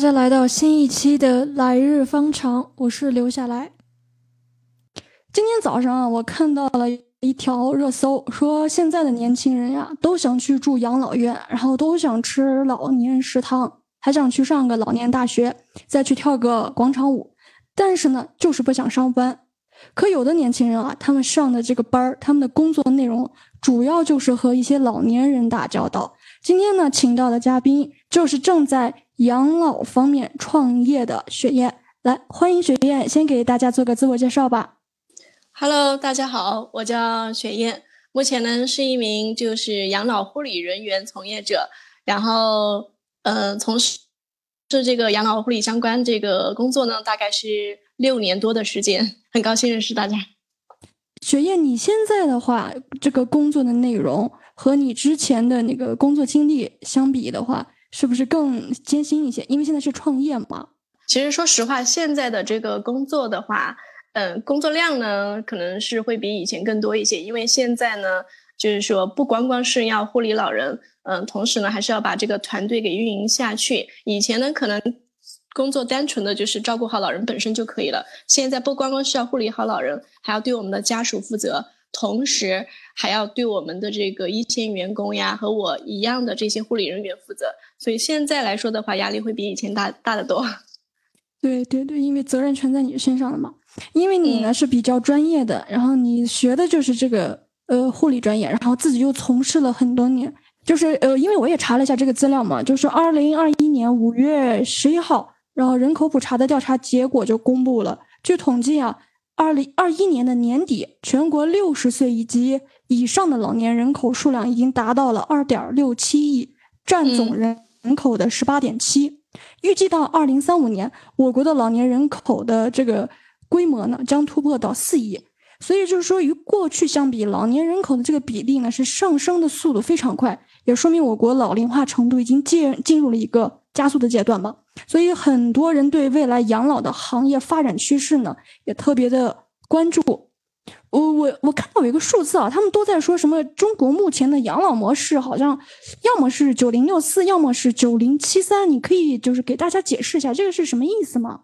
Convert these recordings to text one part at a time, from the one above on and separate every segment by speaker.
Speaker 1: 大家来到新一期的《来日方长》，我是留下来。今天早上啊，我看到了一条热搜，说现在的年轻人呀，都想去住养老院，然后都想吃老年食堂，还想去上个老年大学，再去跳个广场舞。但是呢，就是不想上班。可有的年轻人啊，他们上的这个班儿，他们的工作内容主要就是和一些老年人打交道。今天呢，请到的嘉宾就是正在养老方面创业的雪燕。来，欢迎雪燕，先给大家做个自我介绍吧。
Speaker 2: Hello，大家好，我叫雪燕，目前呢是一名就是养老护理人员从业者，然后嗯，从事是这个养老护理相关这个工作呢，大概是六年多的时间，很高兴认识大家。
Speaker 1: 雪燕，你现在的话，这个工作的内容和你之前的那个工作经历相比的话，是不是更艰辛一些？因为现在是创业嘛。
Speaker 2: 其实说实话，现在的这个工作的话。嗯，工作量呢，可能是会比以前更多一些，因为现在呢，就是说不光光是要护理老人，嗯，同时呢，还是要把这个团队给运营下去。以前呢，可能工作单纯的就是照顾好老人本身就可以了，现在不光光是要护理好老人，还要对我们的家属负责，同时还要对我们的这个一线员工呀，和我一样的这些护理人员负责。所以现在来说的话，压力会比以前大大得多。
Speaker 1: 对对对，因为责任全在你身上了嘛。因为你呢是比较专业的，然后你学的就是这个呃护理专业，然后自己又从事了很多年，就是呃，因为我也查了一下这个资料嘛，就是二零二一年五月十一号，然后人口普查的调查结果就公布了。据统计啊，二零二一年的年底，全国六十岁以及以上的老年人口数量已经达到了二点六七亿，占总人人口的十八点七。预计到二零三五年，我国的老年人口的这个。规模呢将突破到四亿，所以就是说与过去相比，老年人口的这个比例呢是上升的速度非常快，也说明我国老龄化程度已经进进入了一个加速的阶段嘛。所以很多人对未来养老的行业发展趋势呢也特别的关注。我我我看到有一个数字啊，他们都在说什么中国目前的养老模式好像要么是九零六四，要么是九零七三，你可以就是给大家解释一下这个是什么意思吗？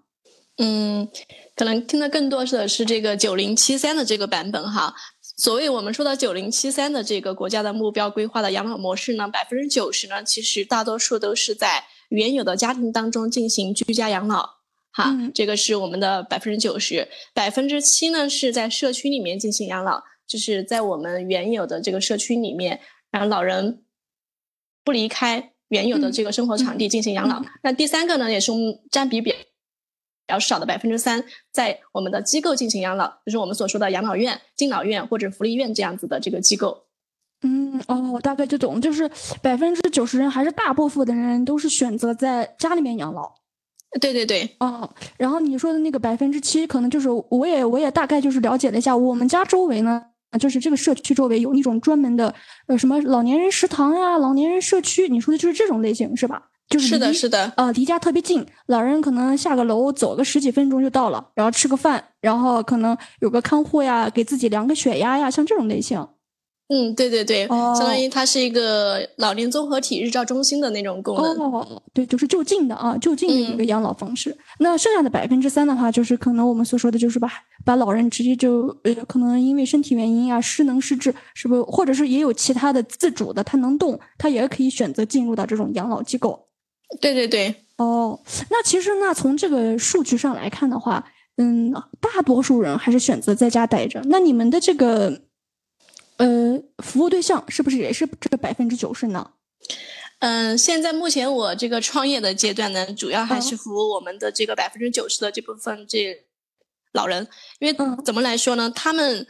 Speaker 2: 嗯。可能听的更多的是这个九零七三的这个版本哈。所谓我们说的九零七三的这个国家的目标规划的养老模式呢，百分之九十呢，其实大多数都是在原有的家庭当中进行居家养老，哈，这个是我们的百分之九十。百分之七呢是在社区里面进行养老，就是在我们原有的这个社区里面，让老人不离开原有的这个生活场地进行养老。那第三个呢，也是占比比。比较少的百分之三，在我们的机构进行养老，就是我们所说的养老院、敬老院或者福利院这样子的这个机构。
Speaker 1: 嗯，哦，我大概就懂，就是百分之九十人还是大部分的人都是选择在家里面养老。
Speaker 2: 对对对，
Speaker 1: 哦，然后你说的那个百分之七，可能就是我也我也大概就是了解了一下，我们家周围呢，就是这个社区周围有那种专门的呃什么老年人食堂呀、老年人社区，你说的就是这种类型是吧？就是
Speaker 2: 的，是的，
Speaker 1: 呃，离家特别近，老人可能下个楼走个十几分钟就到了，然后吃个饭，然后可能有个看护呀，给自己量个血压呀，像这种类型。
Speaker 2: 嗯，对对对，相当于它是一个老年综合体日照中心的那种功能。
Speaker 1: 哦，对，就是就近的啊，就近的一个养老方式。那剩下的百分之三的话，就是可能我们所说的就是把把老人直接就呃，可能因为身体原因啊，失能失智，是不是？或者是也有其他的自主的，他能动，他也可以选择进入到这种养老机构。
Speaker 2: 对对对，
Speaker 1: 哦，那其实那从这个数据上来看的话，嗯，大多数人还是选择在家待着。那你们的这个，呃，服务对象是不是也是这个百分之九十呢？
Speaker 2: 嗯，现在目前我这个创业的阶段呢，主要还是服务我们的这个百分之九十的这部分这老人，因为怎么来说呢？他们，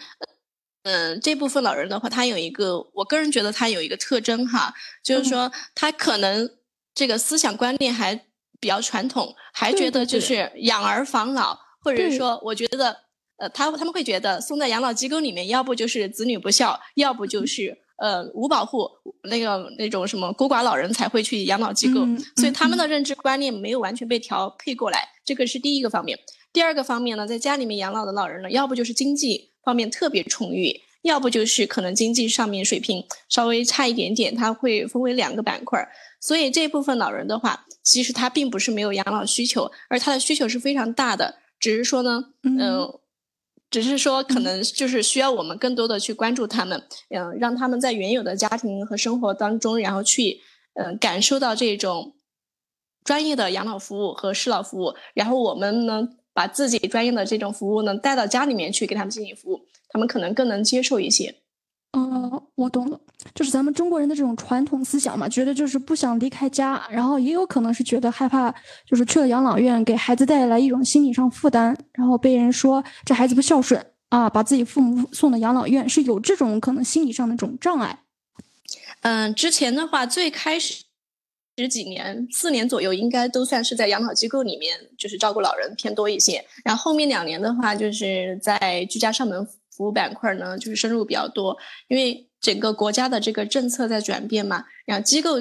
Speaker 2: 嗯，这部分老人的话，他有一个，我个人觉得他有一个特征哈，就是说他可能。这个思想观念还比较传统，还觉得就是养儿防老，或者说，我觉得，呃，他他们会觉得送在养老机构里面，要不就是子女不孝，要不就是呃无保护，那个那种什么孤寡老人才会去养老机构，所以他们的认知观念没有完全被调配过来，这个是第一个方面。第二个方面呢，在家里面养老的老人呢，要不就是经济方面特别充裕。要不就是可能经济上面水平稍微差一点点，他会分为两个板块。所以这部分老人的话，其实他并不是没有养老需求，而他的需求是非常大的，只是说呢，嗯，只是说可能就是需要我们更多的去关注他们，嗯，让他们在原有的家庭和生活当中，然后去嗯感受到这种专业的养老服务和适老服务，然后我们呢把自己专业的这种服务呢带到家里面去给他们进行服务，他们可能更能接受一些。
Speaker 1: 嗯，我懂了，就是咱们中国人的这种传统思想嘛，觉得就是不想离开家，然后也有可能是觉得害怕，就是去了养老院给孩子带来一种心理上负担，然后被人说这孩子不孝顺啊，把自己父母送到养老院，是有这种可能心理上的这种障碍。
Speaker 2: 嗯，之前的话，最开始十几年、四年左右，应该都算是在养老机构里面，就是照顾老人偏多一些，然后后面两年的话，就是在居家上门。服务板块呢，就是深入比较多，因为整个国家的这个政策在转变嘛，然后机构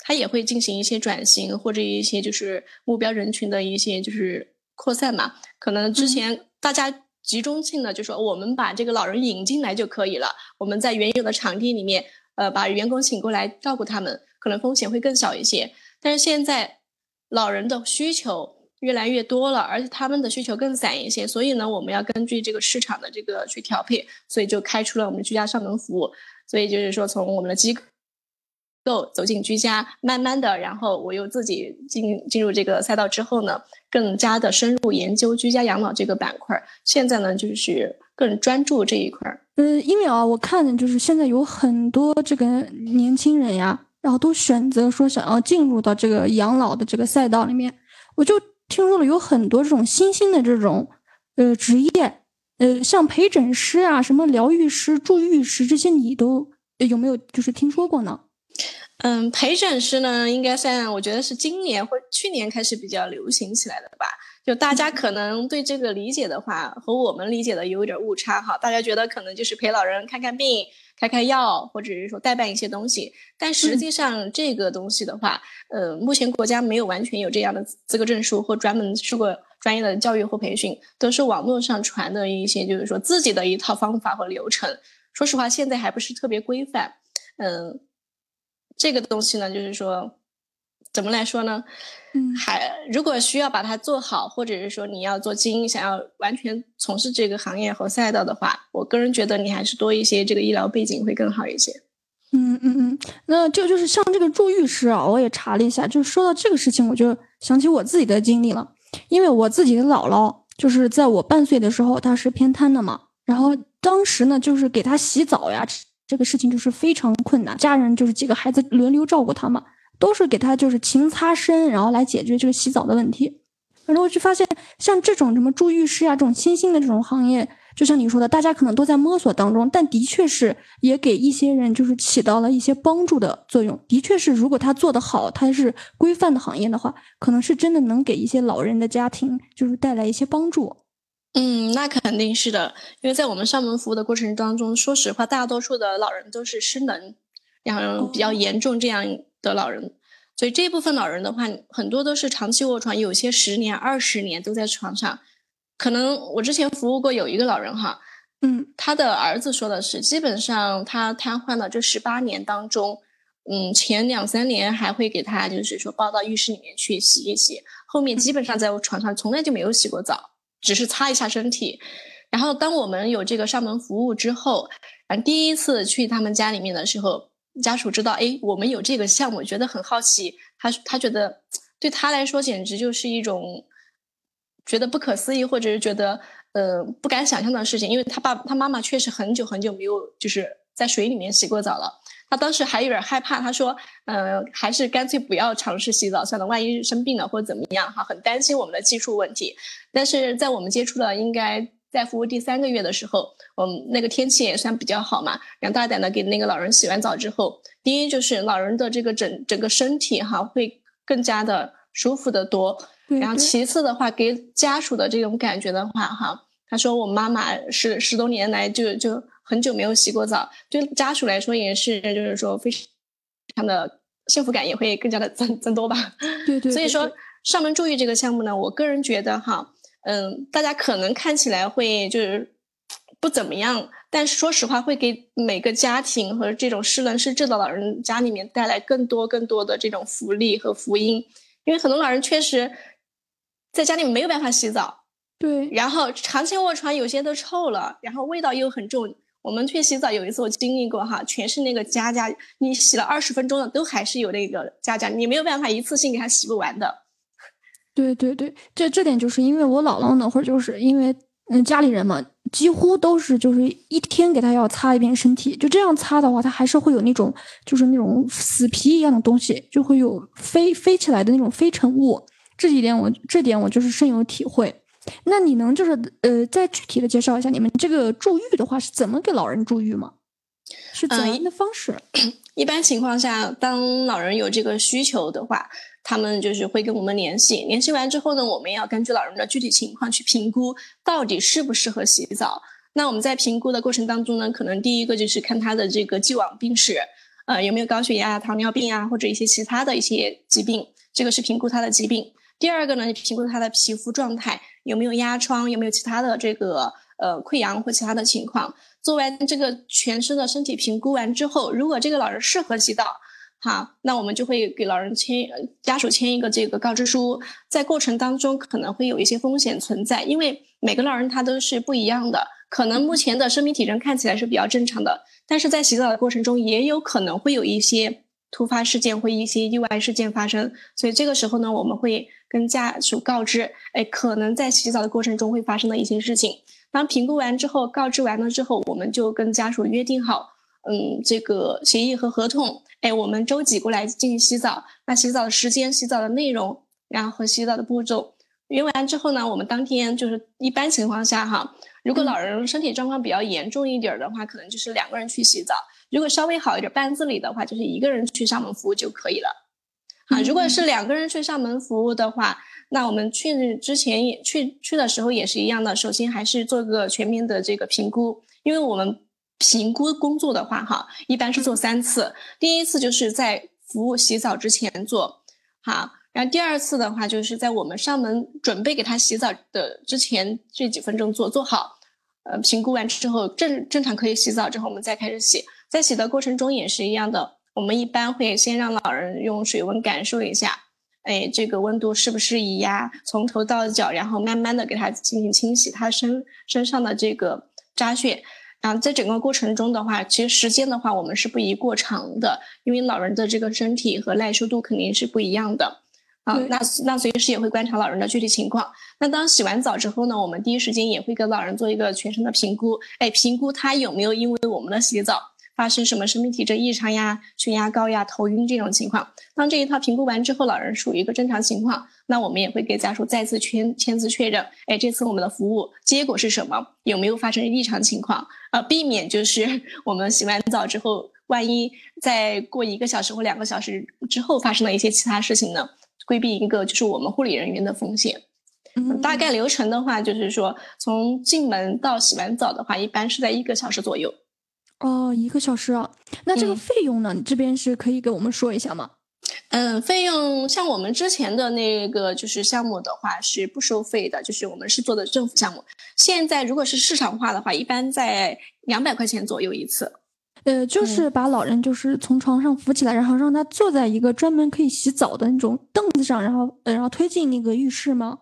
Speaker 2: 它也会进行一些转型，或者一些就是目标人群的一些就是扩散嘛。可能之前大家集中性的就说我们把这个老人引进来就可以了，我们在原有的场地里面，呃，把员工请过来照顾他们，可能风险会更小一些。但是现在老人的需求。越来越多了，而且他们的需求更散一些，所以呢，我们要根据这个市场的这个去调配，所以就开出了我们居家上门服务。所以就是说，从我们的机构走进居家，慢慢的，然后我又自己进进入这个赛道之后呢，更加的深入研究居家养老这个板块。现在呢，就是更专注这一块。
Speaker 1: 嗯，因为啊，我看就是现在有很多这个年轻人呀，然后都选择说想要进入到这个养老的这个赛道里面，我就。听说了有很多这种新兴的这种呃职业，呃，像陪诊师啊、什么疗愈师、助愈师这些，你都有没有就是听说过呢？
Speaker 2: 嗯，陪诊师呢，应该算我觉得是今年或去年开始比较流行起来的吧。就大家可能对这个理解的话，和我们理解的有点误差哈。大家觉得可能就是陪老人看看病。开开药，或者是说代办一些东西，但实际上这个东西的话，呃，目前国家没有完全有这样的资格证书或专门受过专业的教育或培训，都是网络上传的一些，就是说自己的一套方法和流程。说实话，现在还不是特别规范。嗯，这个东西呢，就是说。怎么来说呢？
Speaker 1: 嗯，
Speaker 2: 还如果需要把它做好，或者是说你要做精英，想要完全从事这个行业和赛道的话，我个人觉得你还是多一些这个医疗背景会更好一些。
Speaker 1: 嗯嗯嗯，那就就是像这个助浴师啊，我也查了一下，就说到这个事情，我就想起我自己的经历了。因为我自己的姥姥就是在我半岁的时候，她是偏瘫的嘛，然后当时呢，就是给她洗澡呀，这个事情就是非常困难，家人就是几个孩子轮流照顾她嘛。都是给他就是勤擦身，然后来解决这个洗澡的问题。然后我就发现，像这种什么住浴室啊，这种新兴的这种行业，就像你说的，大家可能都在摸索当中，但的确是也给一些人就是起到了一些帮助的作用。的确是，如果他做得好，他是规范的行业的话，可能是真的能给一些老人的家庭就是带来一些帮助。
Speaker 2: 嗯，那肯定是的，因为在我们上门服务的过程当中，说实话，大多数的老人都是失能，然后比较严重这样。的老人，所以这部分老人的话，很多都是长期卧床，有些十年、二十年都在床上。可能我之前服务过有一个老人哈，
Speaker 1: 嗯，
Speaker 2: 他的儿子说的是，基本上他瘫痪了这十八年当中，嗯，前两三年还会给他就是说抱到浴室里面去洗一洗，后面基本上在床上从来就没有洗过澡，只是擦一下身体。然后当我们有这个上门服务之后，然后第一次去他们家里面的时候。家属知道，哎，我们有这个项目，觉得很好奇。他他觉得对他来说简直就是一种觉得不可思议，或者是觉得呃不敢想象的事情。因为他爸他妈妈确实很久很久没有就是在水里面洗过澡了。他当时还有点害怕，他说，嗯，还是干脆不要尝试洗澡算了，万一生病了或者怎么样哈，很担心我们的技术问题。但是在我们接触的应该。在服务第三个月的时候，我们那个天气也算比较好嘛，然后大胆的给那个老人洗完澡之后，第一就是老人的这个整整个身体哈会更加的舒服的多，然后其次的话给家属的这种感觉的话哈，他说我妈妈是十多年来就就很久没有洗过澡，对家属来说也是就是说非常的幸福感也会更加的增增多吧，
Speaker 1: 对对，
Speaker 2: 所以说上门助浴这个项目呢，我个人觉得哈。嗯，大家可能看起来会就是不怎么样，但是说实话，会给每个家庭和这种失能失智的老人家里面带来更多更多的这种福利和福音，因为很多老人确实在家里面没有办法洗澡，
Speaker 1: 对，
Speaker 2: 然后长期卧床，有些都臭了，然后味道又很重。我们去洗澡有一次我经历过哈，全是那个渣渣，你洗了二十分钟了，都还是有那个渣渣，你没有办法一次性给它洗不完的。
Speaker 1: 对对对，这这点就是因为我姥姥那会儿就是因为嗯家里人嘛，几乎都是就是一天给他要擦一遍身体，就这样擦的话，他还是会有那种就是那种死皮一样的东西，就会有飞飞起来的那种飞尘物。这一点我这点我就是深有体会。那你能就是呃再具体的介绍一下你们这个助浴的话是怎么给老人助浴吗？是怎样的方式？
Speaker 2: 一般情况下，当老人有这个需求的话，他们就是会跟我们联系。联系完之后呢，我们要根据老人的具体情况去评估到底适不适合洗澡。那我们在评估的过程当中呢，可能第一个就是看他的这个既往病史，呃，有没有高血压、糖尿病啊，或者一些其他的一些疾病，这个是评估他的疾病。第二个呢，就评估他的皮肤状态有没有压疮，有没有其他的这个呃溃疡或其他的情况。做完这个全身的身体评估完之后，如果这个老人适合洗澡，好，那我们就会给老人签家属签一个这个告知书。在过程当中可能会有一些风险存在，因为每个老人他都是不一样的，可能目前的生命体征看起来是比较正常的，但是在洗澡的过程中也有可能会有一些。突发事件或一些意外事件发生，所以这个时候呢，我们会跟家属告知，哎，可能在洗澡的过程中会发生的一些事情。当评估完之后，告知完了之后，我们就跟家属约定好，嗯，这个协议和合同，哎，我们周几过来进行洗澡，那洗澡的时间、洗澡的内容，然后和洗澡的步骤，约完之后呢，我们当天就是一般情况下哈，如果老人身体状况比较严重一点的话，可能就是两个人去洗澡。如果稍微好一点，半自理的话，就是一个人去上门服务就可以了。啊，如果是两个人去上门服务的话，那我们去之前也去去的时候也是一样的。首先还是做个全面的这个评估，因为我们评估工作的话，哈，一般是做三次。第一次就是在服务洗澡之前做，好，然后第二次的话就是在我们上门准备给他洗澡的之前这几分钟做做好。呃，评估完之后正正常可以洗澡之后，我们再开始洗。在洗的过程中也是一样的，我们一般会先让老人用水温感受一下，哎，这个温度适不适宜呀？从头到脚，然后慢慢的给他进行清洗他身身上的这个扎穴。然后在整个过程中的话，其实时间的话，我们是不宜过长的，因为老人的这个身体和耐受度肯定是不一样的。啊，那那随时也会观察老人的具体情况。那当洗完澡之后呢，我们第一时间也会给老人做一个全身的评估，哎，评估他有没有因为我们的洗澡。发生什么生命体征异常呀、血压高呀、头晕这种情况，当这一套评估完之后，老人属于一个正常情况，那我们也会给家属再次签签字确认。哎，这次我们的服务结果是什么？有没有发生异常情况？呃，避免就是 我们洗完澡之后，万一再过一个小时或两个小时之后发生了一些其他事情呢？规避一个就是我们护理人员的风险。
Speaker 1: 嗯，
Speaker 2: 大概流程的话，就是说从进门到洗完澡的话，一般是在一个小时左右。
Speaker 1: 哦，一个小时啊，那这个费用呢？你这边是可以给我们说一下吗？
Speaker 2: 嗯，费用像我们之前的那个就是项目的话是不收费的，就是我们是做的政府项目。现在如果是市场化的话，一般在两百块钱左右一次。
Speaker 1: 呃，就是把老人就是从床上扶起来，然后让他坐在一个专门可以洗澡的那种凳子上，然后呃，然后推进那个浴室吗？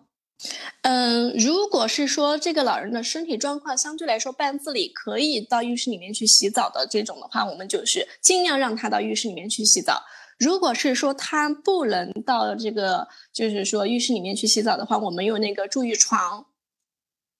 Speaker 2: 嗯，如果是说这个老人的身体状况相对来说半自理，可以到浴室里面去洗澡的这种的话，我们就是尽量让他到浴室里面去洗澡。如果是说他不能到这个，就是说浴室里面去洗澡的话，我们有那个助浴床。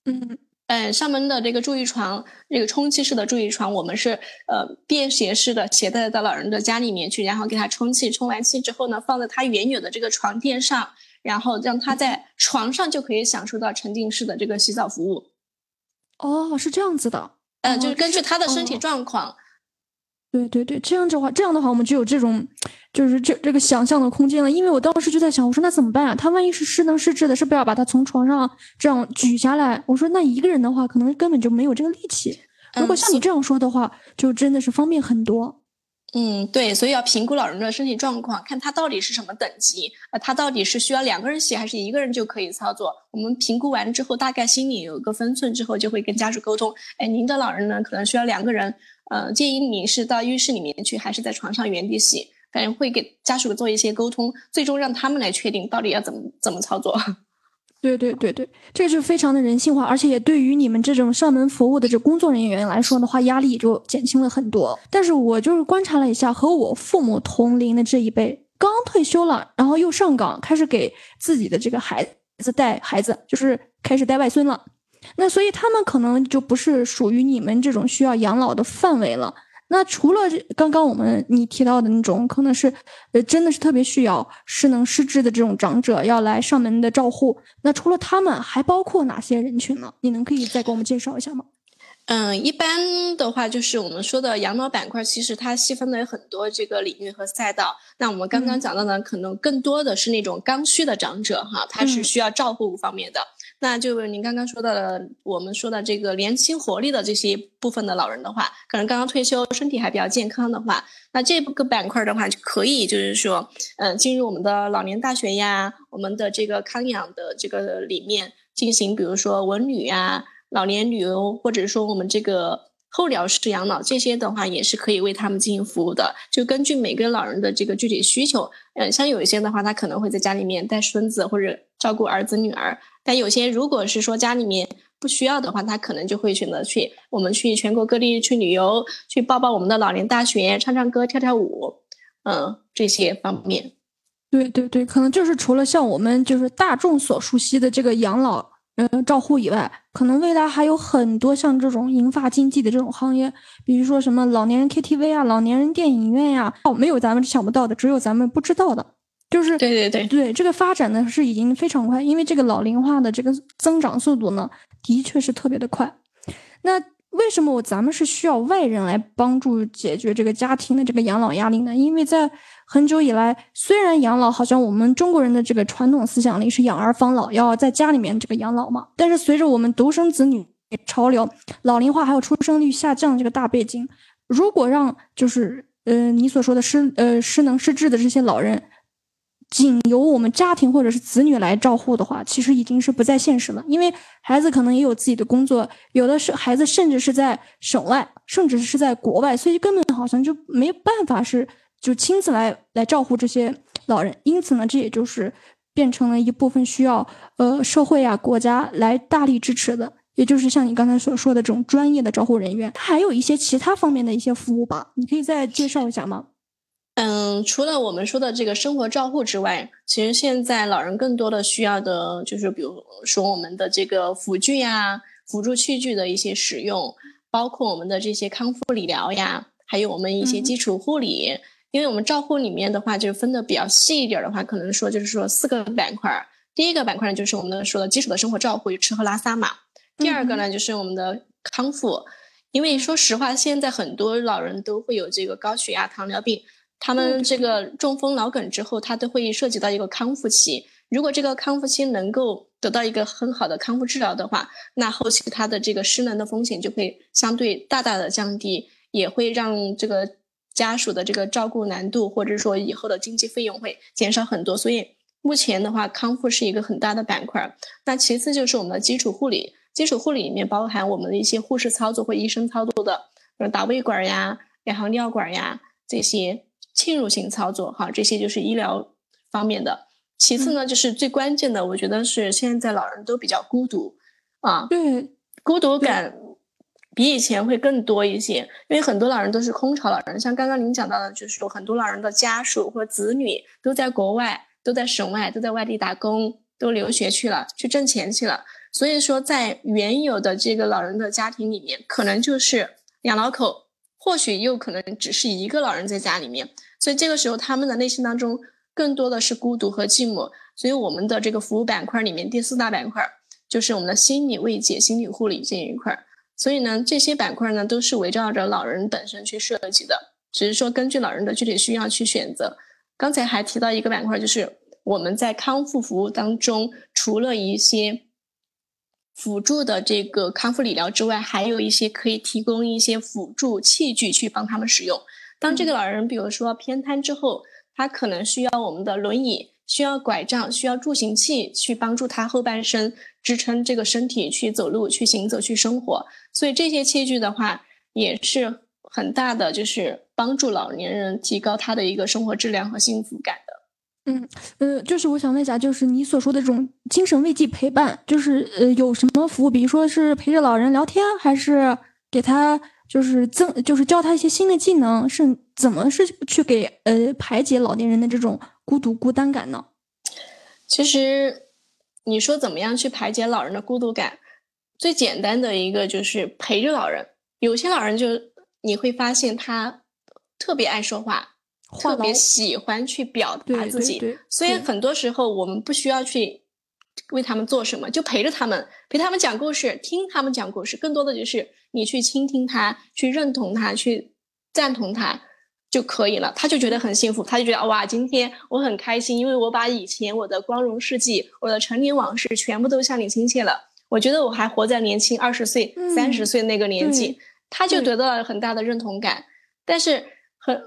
Speaker 1: 嗯
Speaker 2: 嗯，上门的这个助浴床，这个充气式的助浴床，我们是呃便携式的，携带到老人的家里面去，然后给他充气，充完气之后呢，放在他原有的这个床垫上。然后让他在床上就可以享受到沉浸式的这个洗澡服务。
Speaker 1: 哦，是这样子的。
Speaker 2: 嗯，就是根据他的身体状况。
Speaker 1: 对对对，这样的话，这样的话，我们就有这种，就是这这个想象的空间了。因为我当时就在想，我说那怎么办啊？他万一是失能失智的，是不是要把他从床上这样举下来？我说那一个人的话，可能根本就没有这个力气。如果像你这样说的话，就真的是方便很多。
Speaker 2: 嗯，对，所以要评估老人的身体状况，看他到底是什么等级，呃，他到底是需要两个人洗还是一个人就可以操作。我们评估完之后，大概心里有个分寸之后，就会跟家属沟通。哎，您的老人呢，可能需要两个人，呃，建议你是到浴室里面去，还是在床上原地洗？反正会给家属做一些沟通，最终让他们来确定到底要怎么怎么操作。
Speaker 1: 对对对对，这是非常的人性化，而且也对于你们这种上门服务的这工作人员来说的话，压力就减轻了很多。但是我就是观察了一下，和我父母同龄的这一辈，刚退休了，然后又上岗，开始给自己的这个孩子带孩子，就是开始带外孙了。那所以他们可能就不是属于你们这种需要养老的范围了。那除了刚刚我们你提到的那种，可能是，呃，真的是特别需要失能失智的这种长者要来上门的照护。那除了他们，还包括哪些人群呢？你能可以再给我们介绍一下吗？
Speaker 2: 嗯，一般的话就是我们说的养老板块，其实它细分的有很多这个领域和赛道。那我们刚刚讲到呢，可能更多的是那种刚需的长者哈，他是需要照顾方面的。那就您刚刚说到的，我们说的这个年轻活力的这些部分的老人的话，可能刚刚退休，身体还比较健康的话，那这个板块的话就可以，就是说，嗯，进入我们的老年大学呀，我们的这个康养的这个里面进行，比如说文旅呀、老年旅游，或者说我们这个候鸟式养老这些的话，也是可以为他们进行服务的。就根据每个老人的这个具体需求，嗯，像有一些的话，他可能会在家里面带孙子或者照顾儿子女儿。但有些如果是说家里面不需要的话，他可能就会选择去我们去全国各地去旅游，去报报我们的老年大学，唱唱歌，跳跳舞，嗯，这些方面。
Speaker 1: 对对对，可能就是除了像我们就是大众所熟悉的这个养老嗯照护以外，可能未来还有很多像这种银发经济的这种行业，比如说什么老年人 KTV 啊，老年人电影院呀，哦，没有咱们想不到的，只有咱们不知道的。就是
Speaker 2: 对对对
Speaker 1: 对，这个发展呢是已经非常快，因为这个老龄化的这个增长速度呢，的确是特别的快。那为什么我咱们是需要外人来帮助解决这个家庭的这个养老压力呢？因为在很久以来，虽然养老好像我们中国人的这个传统思想里是养儿防老，要在家里面这个养老嘛，但是随着我们独生子女潮流、老龄化还有出生率下降这个大背景，如果让就是呃你所说的失呃失能失智的这些老人。仅由我们家庭或者是子女来照护的话，其实已经是不再现实了。因为孩子可能也有自己的工作，有的是孩子甚至是在省外，甚至是在国外，所以根本好像就没办法是就亲自来来照顾这些老人。因此呢，这也就是变成了一部分需要呃社会啊国家来大力支持的，也就是像你刚才所说的这种专业的照护人员。还有一些其他方面的一些服务吧，你可以再介绍一下吗？
Speaker 2: 嗯，除了我们说的这个生活照护之外，其实现在老人更多的需要的就是，比如说我们的这个辅具呀、辅助器具的一些使用，包括我们的这些康复理疗呀，还有我们一些基础护理。因为我们照护里面的话，就分的比较细一点的话，可能说就是说四个板块。第一个板块呢，就是我们的说的基础的生活照护，吃喝拉撒嘛。第二个呢，就是我们的康复。因为说实话，现在很多老人都会有这个高血压、糖尿病。他们这个中风、脑梗之后，他都会涉及到一个康复期。如果这个康复期能够得到一个很好的康复治疗的话，那后期他的这个失能的风险就会相对大大的降低，也会让这个家属的这个照顾难度，或者说以后的经济费用会减少很多。所以目前的话，康复是一个很大的板块。那其次就是我们的基础护理，基础护理里面包含我们的一些护士操作或医生操作的，呃，打胃管呀、然后尿管呀这些。侵入性操作，哈，这些就是医疗方面的。其次呢，就是最关键的，我觉得是现在老人都比较孤独，啊，
Speaker 1: 对，
Speaker 2: 孤独感比以前会更多一些。因为很多老人都是空巢老人，像刚刚您讲到的，就是说很多老人的家属或子女都在国外，都在省外，都在外地打工，都留学去了，去挣钱去了。所以说，在原有的这个老人的家庭里面，可能就是两老口。或许又可能只是一个老人在家里面，所以这个时候他们的内心当中更多的是孤独和寂寞。所以我们的这个服务板块里面第四大板块就是我们的心理慰藉、心理护理这一块。所以呢，这些板块呢都是围绕着老人本身去设计的，只是说根据老人的具体需要去选择。刚才还提到一个板块，就是我们在康复服务当中，除了一些。辅助的这个康复理疗之外，还有一些可以提供一些辅助器具去帮他们使用。当这个老人比如说偏瘫之后，他可能需要我们的轮椅、需要拐杖、需要助行器去帮助他后半生支撑这个身体去走路、去行走、去生活。所以这些器具的话，也是很大的，就是帮助老年人提高他的一个生活质量和幸福感的。
Speaker 1: 嗯，呃，就是我想问一下，就是你所说的这种精神慰藉陪伴，就是呃有什么服务？比如说是陪着老人聊天，还是给他就是增，就是教他一些新的技能？是怎么是去给呃排解老年人的这种孤独孤单感呢？
Speaker 2: 其实你说怎么样去排解老人的孤独感？最简单的一个就是陪着老人。有些老人就你会发现他特别爱说话。特别喜欢去表达自己，所以很多时候我们不需要去为他们做什么，就陪着他们，陪他们讲故事，听他们讲故事。更多的就是你去倾听他，去认同他，去赞同他就可以了。他就觉得很幸福，他就觉得哇，今天我很开心，因为我把以前我的光荣事迹、我的成年往事全部都向你倾泻了。我觉得我还活在年轻二十岁、三十岁那个年纪，他就得到了很大的认同感。但是很。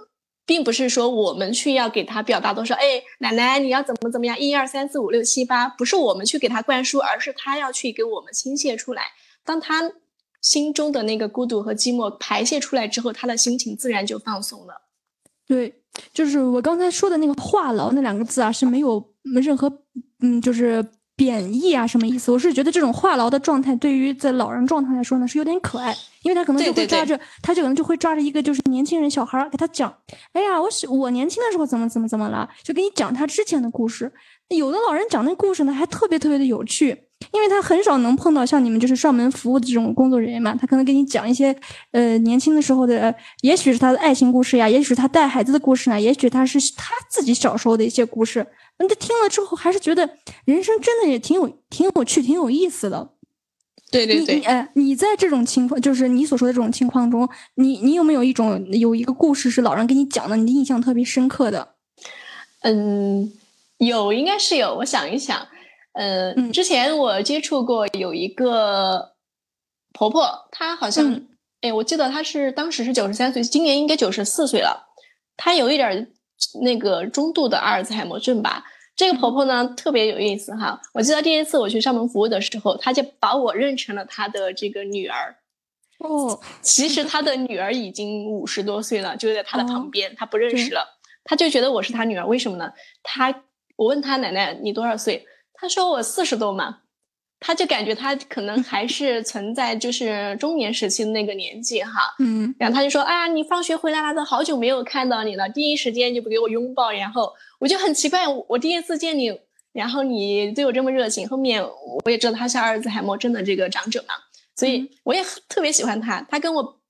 Speaker 2: 并不是说我们去要给他表达多少，哎，奶奶你要怎么怎么样，一二三四五六七八，不是我们去给他灌输，而是他要去给我们倾泻出来。当他心中的那个孤独和寂寞排泄出来之后，他的心情自然就放松了。
Speaker 1: 对，就是我刚才说的那个话痨那两个字啊，是没有任何嗯，就是。贬义啊，什么意思？我是觉得这种话痨的状态，对于在老人状态来说呢，是有点可爱，因为他可能就会抓着，他就可能就会抓着一个就是年轻人小孩给他讲，哎呀，我我年轻的时候怎么怎么怎么了，就给你讲他之前的故事。有的老人讲那故事呢，还特别特别的有趣，因为他很少能碰到像你们就是上门服务的这种工作人员嘛，他可能给你讲一些呃年轻的时候的，也许是他的爱情故事呀，也许是他带孩子的故事呢，也许他是他自己小时候的一些故事。那他听了之后，还是觉得人生真的也挺有、挺有趣、挺有意思的。
Speaker 2: 对对对，
Speaker 1: 哎，你在这种情况，就是你所说的这种情况中，你你有没有一种有一个故事是老人给你讲的，你印象特别深刻的？
Speaker 2: 嗯，有，应该是有。我想一想，呃，之前我接触过有一个婆婆，她好像，哎，我记得她是当时是九十三岁，今年应该九十四岁了。她有一点。那个中度的阿尔兹海默症吧，这个婆婆呢特别有意思哈。我记得第一次我去上门服务的时候，她就把我认成了她的这个女儿。
Speaker 1: 哦，
Speaker 2: 其实她的女儿已经五十多岁了，就在她的旁边，她不认识了，她就觉得我是她女儿。为什么呢？她我问她奶奶你多少岁？她说我四十多嘛。他就感觉他可能还是存在就是中年时期的那个年纪哈，
Speaker 1: 嗯，
Speaker 2: 然后他就说，哎呀，你放学回来了，都好久没有看到你了，第一时间就不给我拥抱，然后我就很奇怪，我第一次见你，然后你对我这么热情，后面我也知道他是阿尔兹海默症的这个长者嘛，所以我也特别喜欢他，他跟我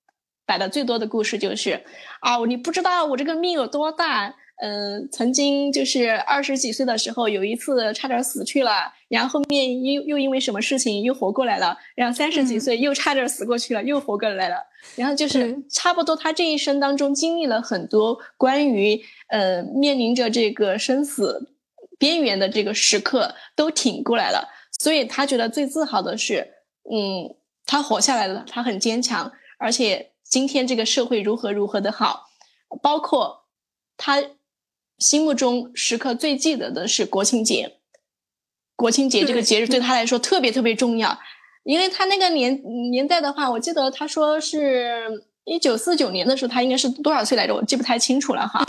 Speaker 2: 摆的最多的故事就是，啊，你不知道我这个命有多大。嗯，曾经就是二十几岁的时候，有一次差点死去了，然后后面又又因为什么事情又活过来了，然后三十几岁又差点死过去了，又活过来了，然后就是。差不多他这一生当中经历了很多关于呃面临着这个生死边缘的这个时刻都挺过来了，所以他觉得最自豪的是，嗯，他活下来了，他很坚强，而且今天这个社会如何如何的好，包括他。心目中时刻最记得的是国庆节，国庆节这个节日对他来说特别特别重要，因为他那个年年代的话，我记得他说是一九四九年的时候，他应该是多少岁来着？我记不太清楚了哈。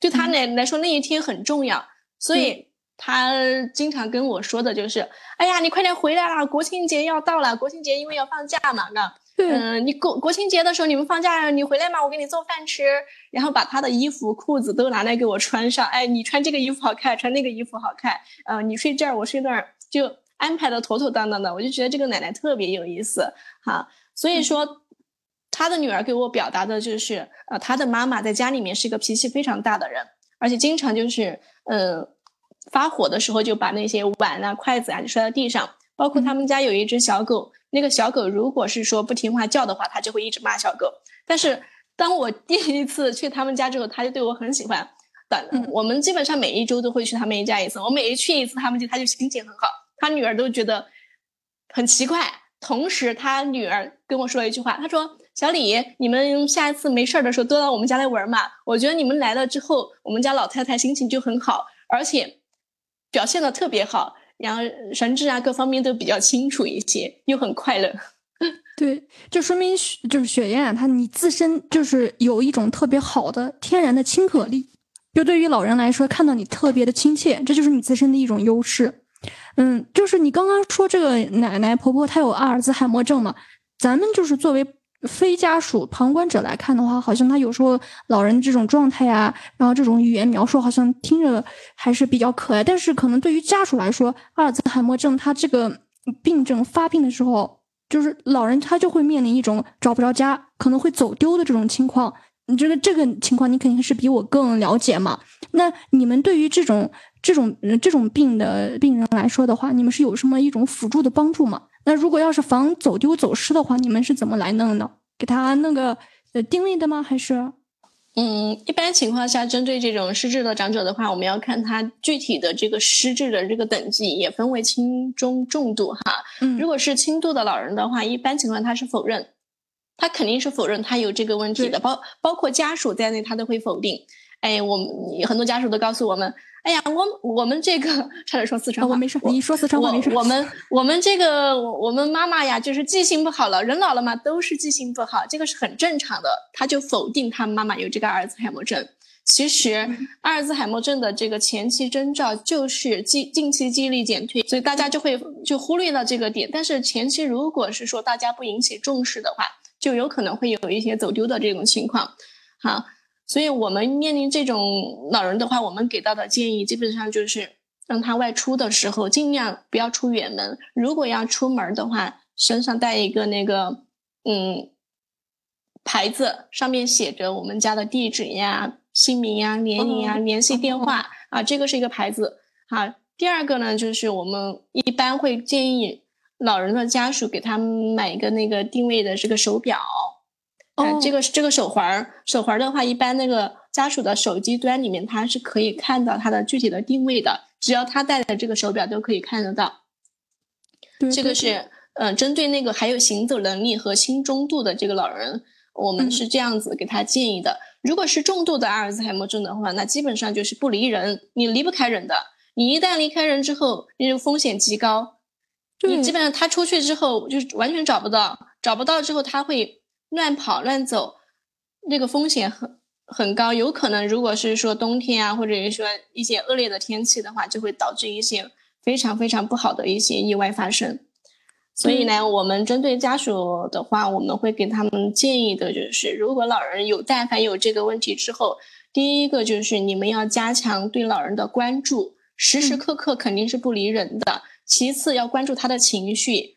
Speaker 2: 对他来来说那一天很重要，所以他经常跟我说的就是：“哎呀，你快点回来啦，国庆节要到了，国庆节因为要放假嘛，那。”嗯，你国国庆节的时候你们放假，你回来嘛，我给你做饭吃，然后把他的衣服裤子都拿来给我穿上。哎，你穿这个衣服好看，穿那个衣服好看。嗯，你睡这儿，我睡那儿，就安排的妥妥当当的。我就觉得这个奶奶特别有意思，哈。所以说，他的女儿给我表达的就是，呃，他的妈妈在家里面是一个脾气非常大的人，而且经常就是，呃，发火的时候就把那些碗啊、筷子啊就摔到地上。包括他们家有一只小狗。那个小狗如果是说不听话叫的话，它就会一直骂小狗。但是当我第一次去他们家之后，它就对我很喜欢。嗯我们基本上每一周都会去他们家一次。我每一去一次他们家，他就心情很好。他女儿都觉得很奇怪。同时，他女儿跟我说一句话，他说：“小李，你们下一次没事儿的时候多到我们家来玩嘛。我觉得你们来了之后，我们家老太太心情就很好，而且表现的特别好，然后神志啊各方面都比较清楚一些，又很快乐。
Speaker 1: 对，就说明就是雪燕，啊她你自身就是有一种特别好的天然的亲和力，就对于老人来说，看到你特别的亲切，这就是你自身的一种优势。嗯，就是你刚刚说这个奶奶婆婆她有阿尔兹海默症嘛，咱们就是作为非家属旁观者来看的话，好像他有时候老人这种状态啊，然后这种语言描述好像听着还是比较可爱，但是可能对于家属来说，阿尔兹海默症他这个病症发病的时候。就是老人他就会面临一种找不着家，可能会走丢的这种情况。你这个这个情况，你肯定是比我更了解嘛。那你们对于这种这种这种病的病人来说的话，你们是有什么一种辅助的帮助吗？那如果要是防走丢走失的话，你们是怎么来弄的？给他弄个呃定位的吗？还是？
Speaker 2: 嗯，一般情况下，针对这种失智的长者的话，我们要看他具体的这个失智的这个等级，也分为轻、中、重度哈。
Speaker 1: 嗯，
Speaker 2: 如果是轻度的老人的话，一般情况他是否认，他肯定是否认他有这个问题的，包包括家属在内，他都会否定。哎，我们很多家属都告诉我们。哎呀，我我们这个差点说四川
Speaker 1: 话，我没事，你说四川话没事。
Speaker 2: 我们 我们这个我们妈妈呀，就是记性不好了，人老了嘛，都是记性不好，这个是很正常的。他就否定他妈妈有这个阿尔兹海默症。其实阿尔兹海默症的这个前期征兆就是记近期记忆力减退，所以大家就会就忽略了这个点。但是前期如果是说大家不引起重视的话，就有可能会有一些走丢的这种情况。好。所以我们面临这种老人的话，我们给到的建议基本上就是让他外出的时候尽量不要出远门。如果要出门的话，身上带一个那个嗯牌子，上面写着我们家的地址呀、姓名呀、年龄呀、联系电话啊，这个是一个牌子。好，第二个呢，就是我们一般会建议老人的家属给他买一个那个定位的这个手表。这个这个手环儿，手环儿的话，一般那个家属的手机端里面，它是可以看到它的具体的定位的。只要他戴的这个手表，都可以看得到。这个是，嗯，针对那个还有行走能力和轻中度的这个老人，我们是这样子给他建议的。如果是重度的阿尔兹海默症的话，那基本上就是不离人，你离不开人的。你一旦离开人之后，那个风险极高。你基本上他出去之后，就是完全找不到，找不到之后他会。乱跑乱走，那个风险很很高，有可能如果是说冬天啊，或者是说一些恶劣的天气的话，就会导致一些非常非常不好的一些意外发生。所以呢，我们针对家属的话，我们会给他们建议的就是，如果老人有但凡有这个问题之后，第一个就是你们要加强对老人的关注，时时刻刻肯定是不离人的。其次要关注他的情绪，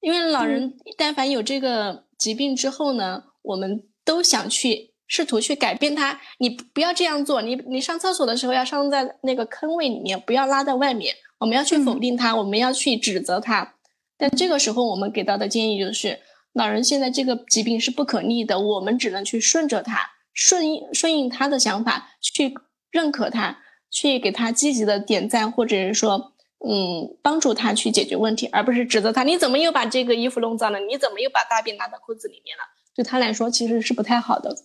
Speaker 2: 因为老人但凡有这个。疾病之后呢，我们都想去试图去改变它。你不要这样做，你你上厕所的时候要上在那个坑位里面，不要拉在外面。我们要去否定它，我们要去指责它。但这个时候，我们给到的建议就是：老人现在这个疾病是不可逆的，我们只能去顺着他，顺应顺应他的想法，去认可他，去给他积极的点赞，或者是说。嗯，帮助他去解决问题，而不是指责他。你怎么又把这个衣服弄脏了？你怎么又把大便拉到裤子里面了？对他来说其实是不太好的。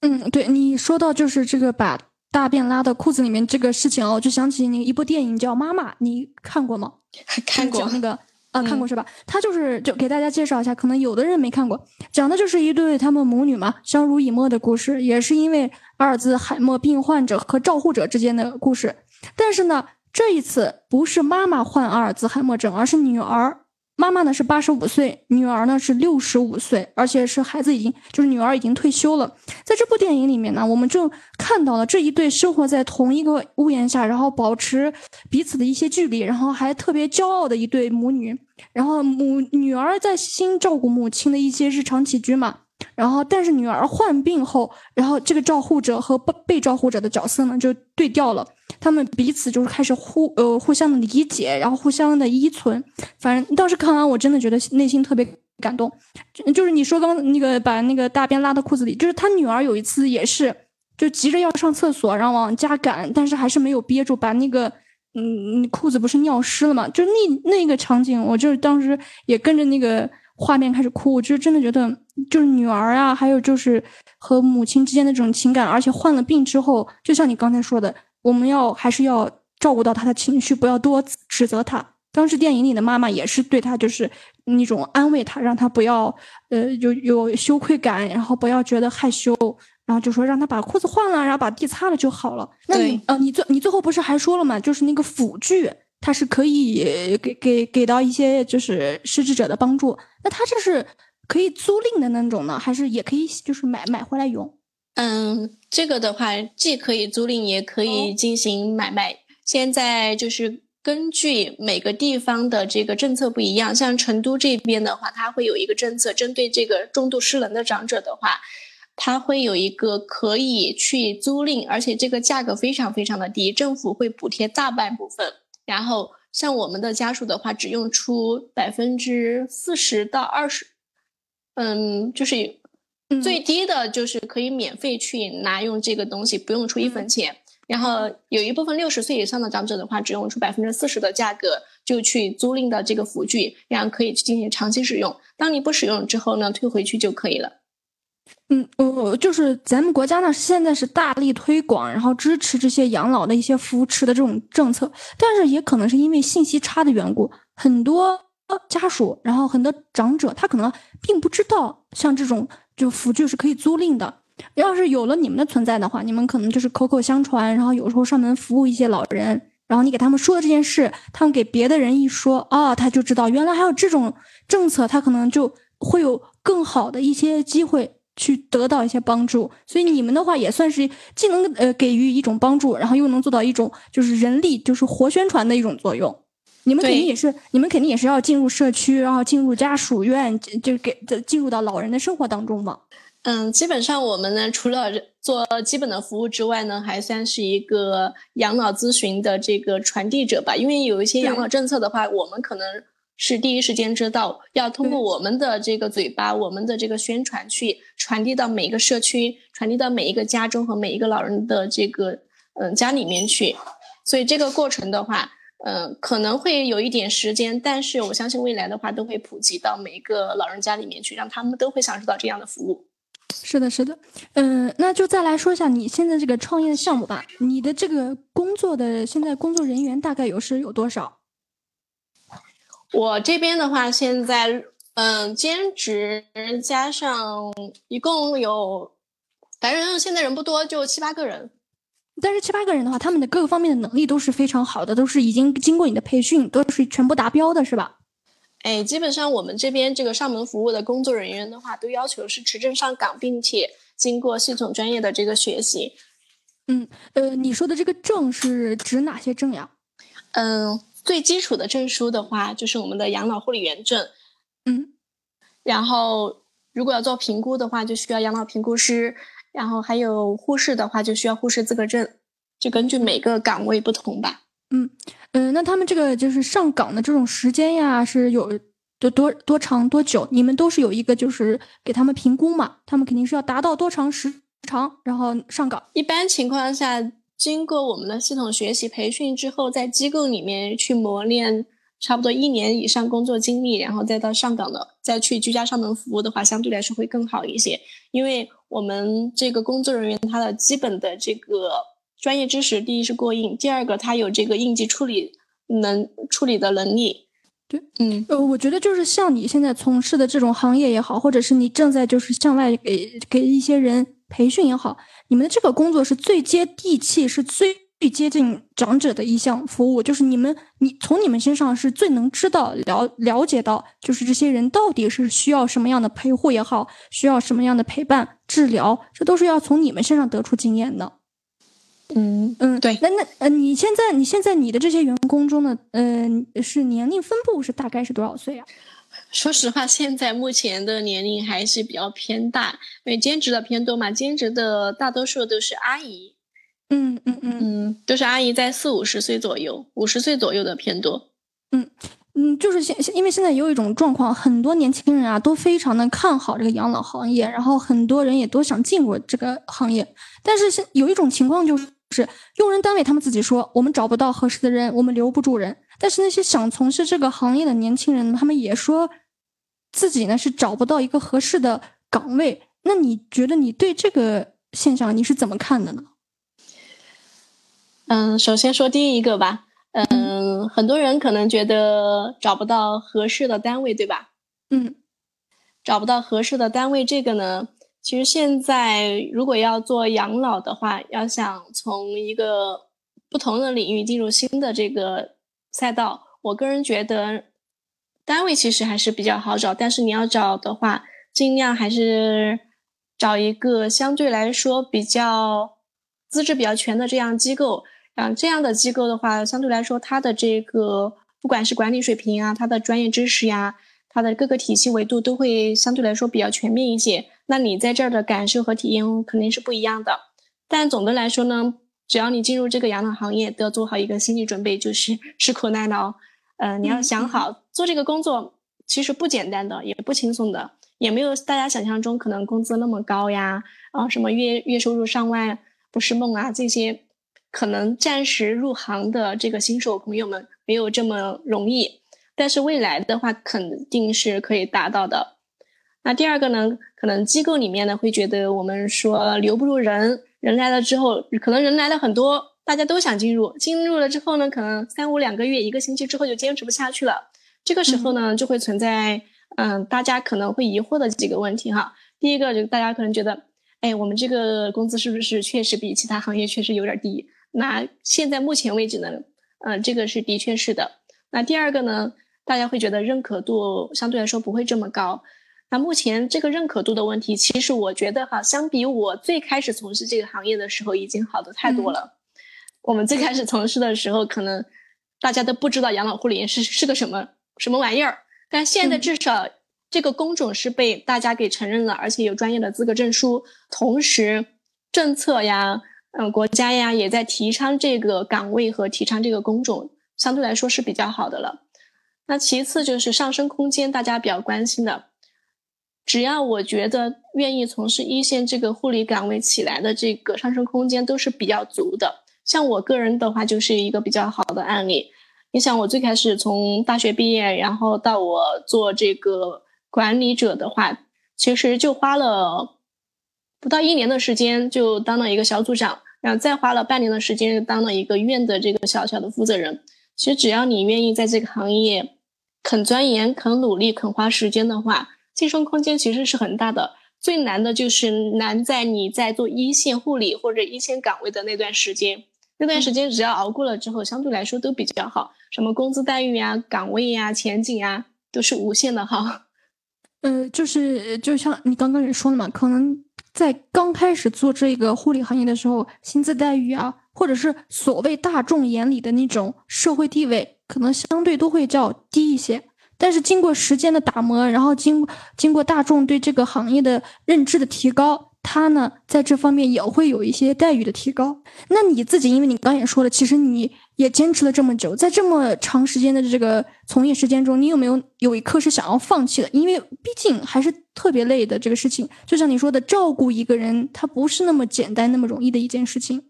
Speaker 1: 嗯，对你说到就是这个把大便拉到裤子里面这个事情哦，我就想起你一部电影叫《妈妈》，你看过吗？
Speaker 2: 看过
Speaker 1: 那个啊，看过是吧？他就是就给大家介绍一下，可能有的人没看过，讲的就是一对他们母女嘛，相濡以沫的故事，也是因为阿尔兹海默病患者和照护者之间的故事。但是呢。这一次不是妈妈患阿尔兹海默症，而是女儿。妈妈呢是八十五岁，女儿呢是六十五岁，而且是孩子已经就是女儿已经退休了。在这部电影里面呢，我们就看到了这一对生活在同一个屋檐下，然后保持彼此的一些距离，然后还特别骄傲的一对母女。然后母女儿在细心照顾母亲的一些日常起居嘛。然后，但是女儿患病后，然后这个照护者和被被照护者的角色呢就对调了，他们彼此就是开始互呃互相的理解，然后互相的依存。反正当时看完，我真的觉得内心特别感动。就是你说刚那个把那个大便拉到裤子里，就是他女儿有一次也是就急着要上厕所，然后往家赶，但是还是没有憋住，把那个嗯裤子不是尿湿了嘛？就那那个场景，我就是当时也跟着那个。画面开始哭，我就真的觉得就是女儿啊，还有就是和母亲之间的这种情感，而且患了病之后，就像你刚才说的，我们要还是要照顾到她的情绪，不要多指责她。当时电影里的妈妈也是对她就是那种安慰她，让她不要呃有有羞愧感，然后不要觉得害羞，然后就说让她把裤子换了，然后把地擦了就好了。那你呃你最你最后不是还说了嘛，就是那个辅具。它是可以给给给到一些就是失智者的帮助，那他这是可以租赁的那种呢，还是也可以就是买买回来用？
Speaker 2: 嗯，这个的话既可以租赁，也可以进行买卖。现在就是根据每个地方的这个政策不一样，像成都这边的话，它会有一个政策，针对这个重度失能的长者的话，它会有一个可以去租赁，而且这个价格非常非常的低，政府会补贴大半部分。然后像我们的家属的话，只用出百分之四十到二十，嗯，就是最低的就是可以免费去拿用这个东西，不用出一分钱。然后有一部分六十岁以上的长者的话，只用出百分之四十的价格就去租赁的这个辅具，然后可以进行长期使用。当你不使用之后呢，退回去就可以了。
Speaker 1: 嗯，我就是咱们国家呢，现在是大力推广，然后支持这些养老的一些扶持的这种政策，但是也可能是因为信息差的缘故，很多家属，然后很多长者，他可能并不知道像这种就辅具是可以租赁的。要是有了你们的存在的话，你们可能就是口口相传，然后有时候上门服务一些老人，然后你给他们说的这件事，他们给别的人一说，啊，他就知道原来还有这种政策，他可能就会有更好的一些机会。去得到一些帮助，所以你们的话也算是既能呃给予一种帮助，然后又能做到一种就是人力就是活宣传的一种作用。你们肯定也是，你们肯定也是要进入社区，然后进入家属院，就给进入到老人的生活当中嘛。
Speaker 2: 嗯，基本上我们呢，除了做基本的服务之外呢，还算是一个养老咨询的这个传递者吧。因为有一些养老政策的话，我们可能。是第一时间知道，要通过我们的这个嘴巴，我们的这个宣传去传递到每一个社区，传递到每一个家中和每一个老人的这个嗯家里面去。所以这个过程的话，嗯，可能会有一点时间，但是我相信未来的话都会普及到每一个老人家里面去，让他们都会享受到这样的服务。
Speaker 1: 是的，是的，嗯，那就再来说一下你现在这个创业的项目吧。你的这个工作的现在工作人员大概有是有多少？
Speaker 2: 我这边的话，现在嗯，兼职加上一共有，反正现在人不多，就七八个人。
Speaker 1: 但是七八个人的话，他们的各个方面的能力都是非常好的，都是已经经过你的培训，都是全部达标的，是吧？
Speaker 2: 哎，基本上我们这边这个上门服务的工作人员的话，都要求是持证上岗，并且经过系统专业的这个学习。
Speaker 1: 嗯，呃，你说的这个证是指哪些证呀？
Speaker 2: 嗯。最基础的证书的话，就是我们的养老护理员证，
Speaker 1: 嗯，
Speaker 2: 然后如果要做评估的话，就需要养老评估师，然后还有护士的话，就需要护士资格证，就根据每个岗位不同吧。
Speaker 1: 嗯嗯，那他们这个就是上岗的这种时间呀，是有多多多长多久？你们都是有一个就是给他们评估嘛？他们肯定是要达到多长时长，然后上岗。
Speaker 2: 一般情况下。经过我们的系统学习培训之后，在机构里面去磨练差不多一年以上工作经历，然后再到上岗的，再去居家上门服务的话，相对来说会更好一些。因为我们这个工作人员他的基本的这个专业知识，第一是过硬，第二个他有这个应急处理能处理的能力。
Speaker 1: 对，嗯，呃，我觉得就是像你现在从事的这种行业也好，或者是你正在就是向外给给一些人培训也好。你们的这个工作是最接地气，是最接近长者的一项服务。就是你们，你从你们身上是最能知道了了解到，就是这些人到底是需要什么样的陪护也好，需要什么样的陪伴治疗，这都是要从你们身上得出经验的。
Speaker 2: 嗯
Speaker 1: 嗯，
Speaker 2: 对。
Speaker 1: 那那呃，你现在你现在你的这些员工中的，嗯，是年龄分布是大概是多少岁啊？
Speaker 2: 说实话，现在目前的年龄还是比较偏大，因为兼职的偏多嘛。兼职的大多数都是阿姨，
Speaker 1: 嗯嗯嗯
Speaker 2: 嗯，都是阿姨在四五十岁左右，五十岁左右的偏多。
Speaker 1: 嗯嗯，就是现因为现在有一种状况，很多年轻人啊都非常的看好这个养老行业，然后很多人也都想进入这个行业，但是现有一种情况就是，用人单位他们自己说我们找不到合适的人，我们留不住人。但是那些想从事这个行业的年轻人，他们也说自己呢是找不到一个合适的岗位。那你觉得你对这个现象你是怎么看的呢？
Speaker 2: 嗯，首先说第一个吧。嗯，很多人可能觉得找不到合适的单位，对吧？
Speaker 1: 嗯，
Speaker 2: 找不到合适的单位，这个呢，其实现在如果要做养老的话，要想从一个不同的领域进入新的这个赛道，我个人觉得单位其实还是比较好找，但是你要找的话，尽量还是找一个相对来说比较资质比较全的这样机构。啊，这样的机构的话，相对来说，它的这个不管是管理水平啊，它的专业知识呀，它的各个体系维度都会相对来说比较全面一些。那你在这儿的感受和体验肯定是不一样的。但总的来说呢，只要你进入这个养老行业，都要做好一个心理准备，就是 吃苦耐劳。呃，你要想好做这个工作其实不简单的，也不轻松的，也没有大家想象中可能工资那么高呀，啊，什么月月收入上万不是梦啊，这些。可能暂时入行的这个新手朋友们没有这么容易，但是未来的话肯定是可以达到的。那第二个呢，可能机构里面呢会觉得我们说留不住人，人来了之后，可能人来了很多，大家都想进入，进入了之后呢，可能三五两个月、一个星期之后就坚持不下去了。这个时候呢，就会存在嗯，大家可能会疑惑的几个问题哈。第一个就大家可能觉得，哎，我们这个工资是不是确实比其他行业确实有点低？那现在目前为止呢，嗯，这个是的确是的。那第二个呢，大家会觉得认可度相对来说不会这么高。那目前这个认可度的问题，其实我觉得哈，相比我最开始从事这个行业的时候，已经好的太多了。我们最开始从事的时候，可能大家都不知道养老护理员是是个什么什么玩意儿，但现在至少这个工种是被大家给承认了，而且有专业的资格证书，同时政策呀。嗯，国家呀也在提倡这个岗位和提倡这个工种，相对来说是比较好的了。那其次就是上升空间，大家比较关心的，只要我觉得愿意从事一线这个护理岗位起来的这个上升空间都是比较足的。像我个人的话，就是一个比较好的案例。你想，我最开始从大学毕业，然后到我做这个管理者的话，其实就花了。不到一年的时间就当了一个小组长，然后再花了半年的时间当了一个院的这个小小的负责人。其实只要你愿意在这个行业肯钻研、肯努力、肯花时间的话，晋升空间其实是很大的。最难的就是难在你在做一线护理或者一线岗位的那段时间，那段时间只要熬过了之后，相对来说都比较好，什么工资待遇啊、岗位呀、前景啊，都是无限的哈。
Speaker 1: 呃，就是就像你刚刚也说了嘛，可能。在刚开始做这个护理行业的时候，薪资待遇啊，或者是所谓大众眼里的那种社会地位，可能相对都会较低一些。但是经过时间的打磨，然后经经过大众对这个行业的认知的提高。他呢，在这方面也会有一些待遇的提高。那你自己，因为你刚也说了，其实你也坚持了这么久，在这么长时间的这个从业时间中，你有没有有一刻是想要放弃的？因为毕竟还是特别累的这个事情。就像你说的，照顾一个人，他不是那么简单、那么容易的一件事情。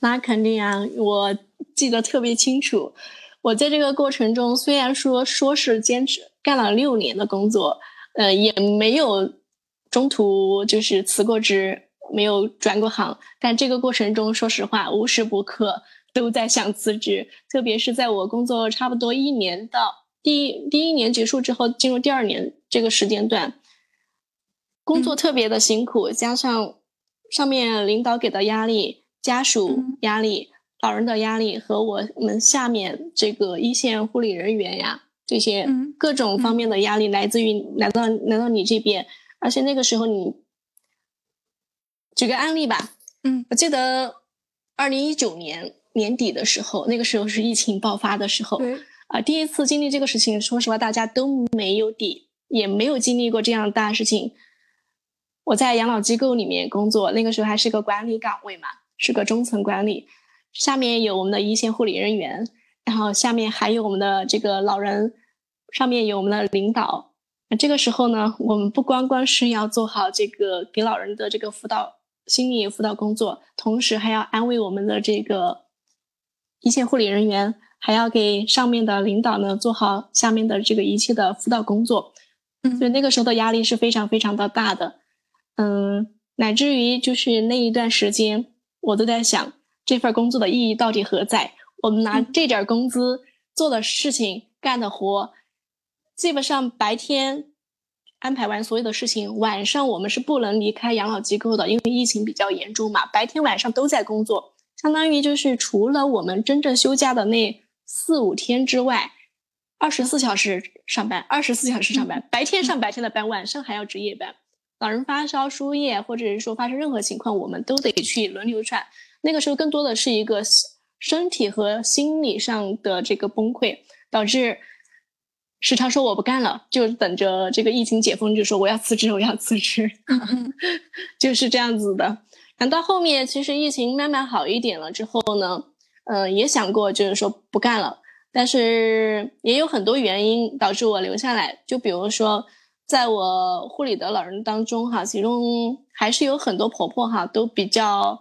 Speaker 2: 那肯定啊，我记得特别清楚。我在这个过程中，虽然说说是坚持干了六年的工作，呃，也没有。中途就是辞过职，没有转过行，但这个过程中，说实话，无时不刻都在想辞职。特别是在我工作差不多一年到第一第一年结束之后，进入第二年这个时间段，工作特别的辛苦，加上上面领导给的压力、家属压力、老人的压力和我们下面这个一线护理人员呀这些各种方面的压力，来自于来到来到你这边。而且那个时候，你举个案例吧。
Speaker 1: 嗯，
Speaker 2: 我记得二零一九年年底的时候，那个时候是疫情爆发的时候。
Speaker 1: 对。
Speaker 2: 啊，第一次经历这个事情，说实话，大家都没有底，也没有经历过这样大事情。我在养老机构里面工作，那个时候还是个管理岗位嘛，是个中层管理，下面有我们的一线护理人员，然后下面还有我们的这个老人，上面有我们的领导。那这个时候呢，我们不光光是要做好这个给老人的这个辅导心理辅导工作，同时还要安慰我们的这个一线护理人员，还要给上面的领导呢做好下面的这个一切的辅导工作。所以那个时候的压力是非常非常的大的。嗯，乃至于就是那一段时间，我都在想这份工作的意义到底何在？我们拿这点工资做的事情、干的活，基本上白天安排完所有的事情，晚上我们是不能离开养老机构的，因为疫情比较严重嘛。白天晚上都在工作，相当于就是除了我们真正休假的那四五天之外，二十四小时上班，二十四小时上班，白天上白天的班，晚上还要值夜班。老人发烧、输液，或者是说发生任何情况，我们都得去轮流转。那个时候更多的是一个。身体和心理上的这个崩溃，导致时常说我不干了，就等着这个疫情解封，就说我要辞职，我要辞职，就是这样子的。等到后面，其实疫情慢慢好一点了之后呢，嗯，也想过就是说不干了，但是也有很多原因导致我留下来。就比如说，在我护理的老人当中，哈，其中还是有很多婆婆哈，都比较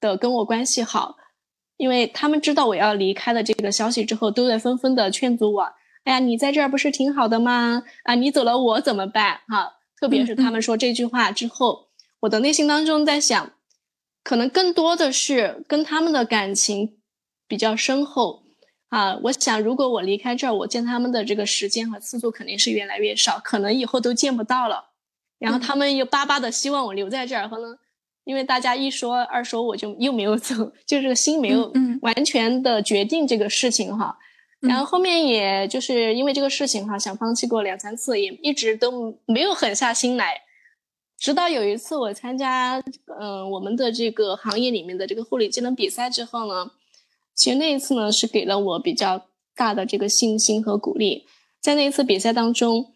Speaker 2: 的跟我关系好。因为他们知道我要离开的这个消息之后，都在纷纷的劝阻我。哎呀，你在这儿不是挺好的吗？啊，你走了我怎么办？哈，特别是他们说这句话之后，我的内心当中在想，可能更多的是跟他们的感情比较深厚。啊，我想如果我离开这儿，我见他们的这个时间和次数肯定是越来越少，可能以后都见不到了。然后他们又巴巴的希望我留在这儿，可能。因为大家一说二说，我就又没有走，就这个心没有完全的决定这个事情哈。然后后面也就是因为这个事情哈，想放弃过两三次，也一直都没有狠下心来。直到有一次我参加嗯我们的这个行业里面的这个护理技能比赛之后呢，其实那一次呢是给了我比较大的这个信心和鼓励。在那一次比赛当中。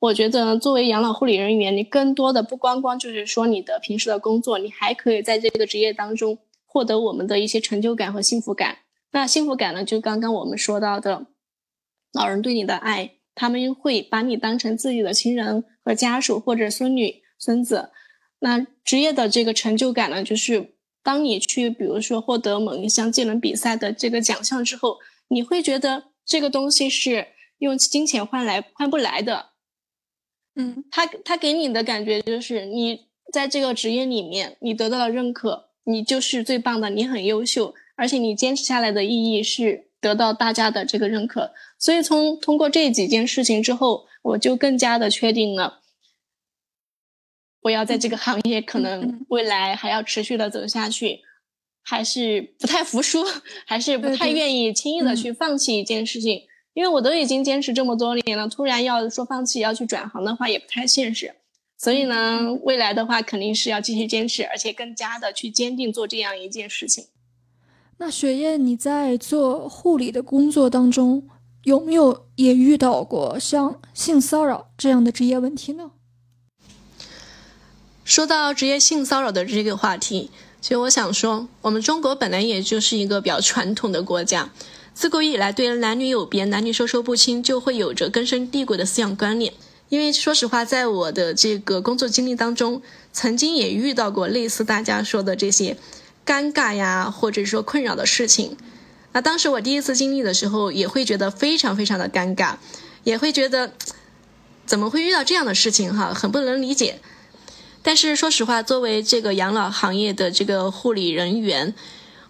Speaker 2: 我觉得作为养老护理人员，你更多的不光光就是说你的平时的工作，你还可以在这个职业当中获得我们的一些成就感和幸福感。那幸福感呢，就刚刚我们说到的，老人对你的爱，他们会把你当成自己的亲人和家属或者孙女孙子。那职业的这个成就感呢，就是当你去比如说获得某一项技能比赛的这个奖项之后，你会觉得这个东西是用金钱换来换不来的。
Speaker 1: 嗯，
Speaker 2: 他他给你的感觉就是你在这个职业里面，你得到了认可，你就是最棒的，你很优秀，而且你坚持下来的意义是得到大家的这个认可。所以从通过这几件事情之后，我就更加的确定了，我要在这个行业可能未来还要持续的走下去，还是不太服输，还是不太愿意轻易的去放弃一件事情。因为我都已经坚持这么多年了，突然要说放弃要去转行的话，也不太现实。所以呢，未来的话肯定是要继续坚持，而且更加的去坚定做这样一件事情。
Speaker 1: 那雪燕，你在做护理的工作当中，有没有也遇到过像性骚扰这样的职业问题呢？
Speaker 2: 说到职业性骚扰的这个话题，其实我想说，我们中国本来也就是一个比较传统的国家。自古以来，对男女有别、男女授受不亲，就会有着根深蒂固的思想观念。因为说实话，在我的这个工作经历当中，曾经也遇到过类似大家说的这些尴尬呀，或者说困扰的事情。那当时我第一次经历的时候，也会觉得非常非常的尴尬，也会觉得怎么会遇到这样的事情哈，很不能理解。但是说实话，作为这个养老行业的这个护理人员，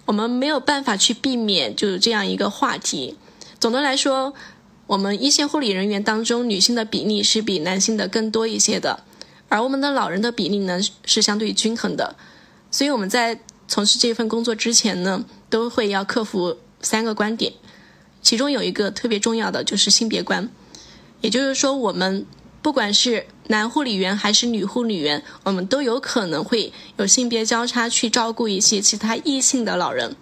Speaker 2: 我们没有办法去避免就是这样一个话题。总的来说，我们一线护理人员当中，女性的比例是比男性的更多一些的，而我们的老人的比例呢是相对均衡的。所以我们在从事这份工作之前呢，都会要克服三个观点，其中有一个特别重要的就是性别观，也就是说我们。不管是男护理员还是女护理员，我们都有可能会有性别交叉去照顾一些其他异性的老人。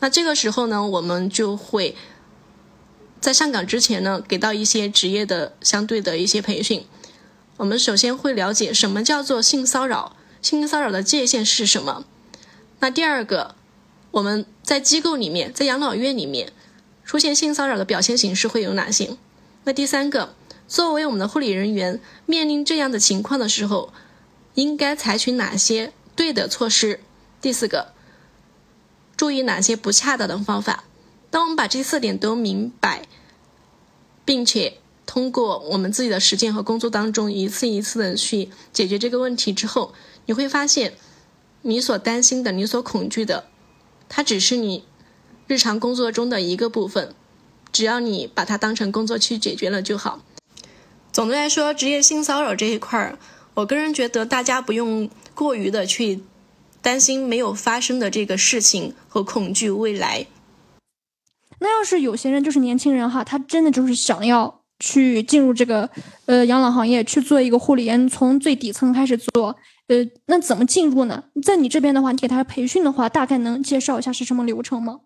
Speaker 2: 那这个时候呢，我们就会在上岗之前呢，给到一些职业的相对的一些培训。我们首先会了解什么叫做性骚扰，性骚扰的界限是什么。那第二个，我们在机构里面，在养老院里面出现性骚扰的表现形式会有哪些？那第三个。作为我们的护理人员，面临这样的情况的时候，应该采取哪些对的措施？第四个，注意哪些不恰当的方法？当我们把这四点都明白，并且通过我们自己的实践和工作当中，一次一次的去解决这个问题之后，你会发现，你所担心的、你所恐惧的，它只是你日常工作中的一个部分，只要你把它当成工作去解决了就好。总的来说，职业性骚扰这一块儿，我个人觉得大家不用过于的去担心没有发生的这个事情和恐惧未来。
Speaker 1: 那要是有些人就是年轻人哈，他真的就是想要去进入这个呃养老行业去做一个护理员，从最底层开始做，呃，那怎么进入呢？在你这边的话，你给他培训的话，大概能介绍一下是什么流程吗？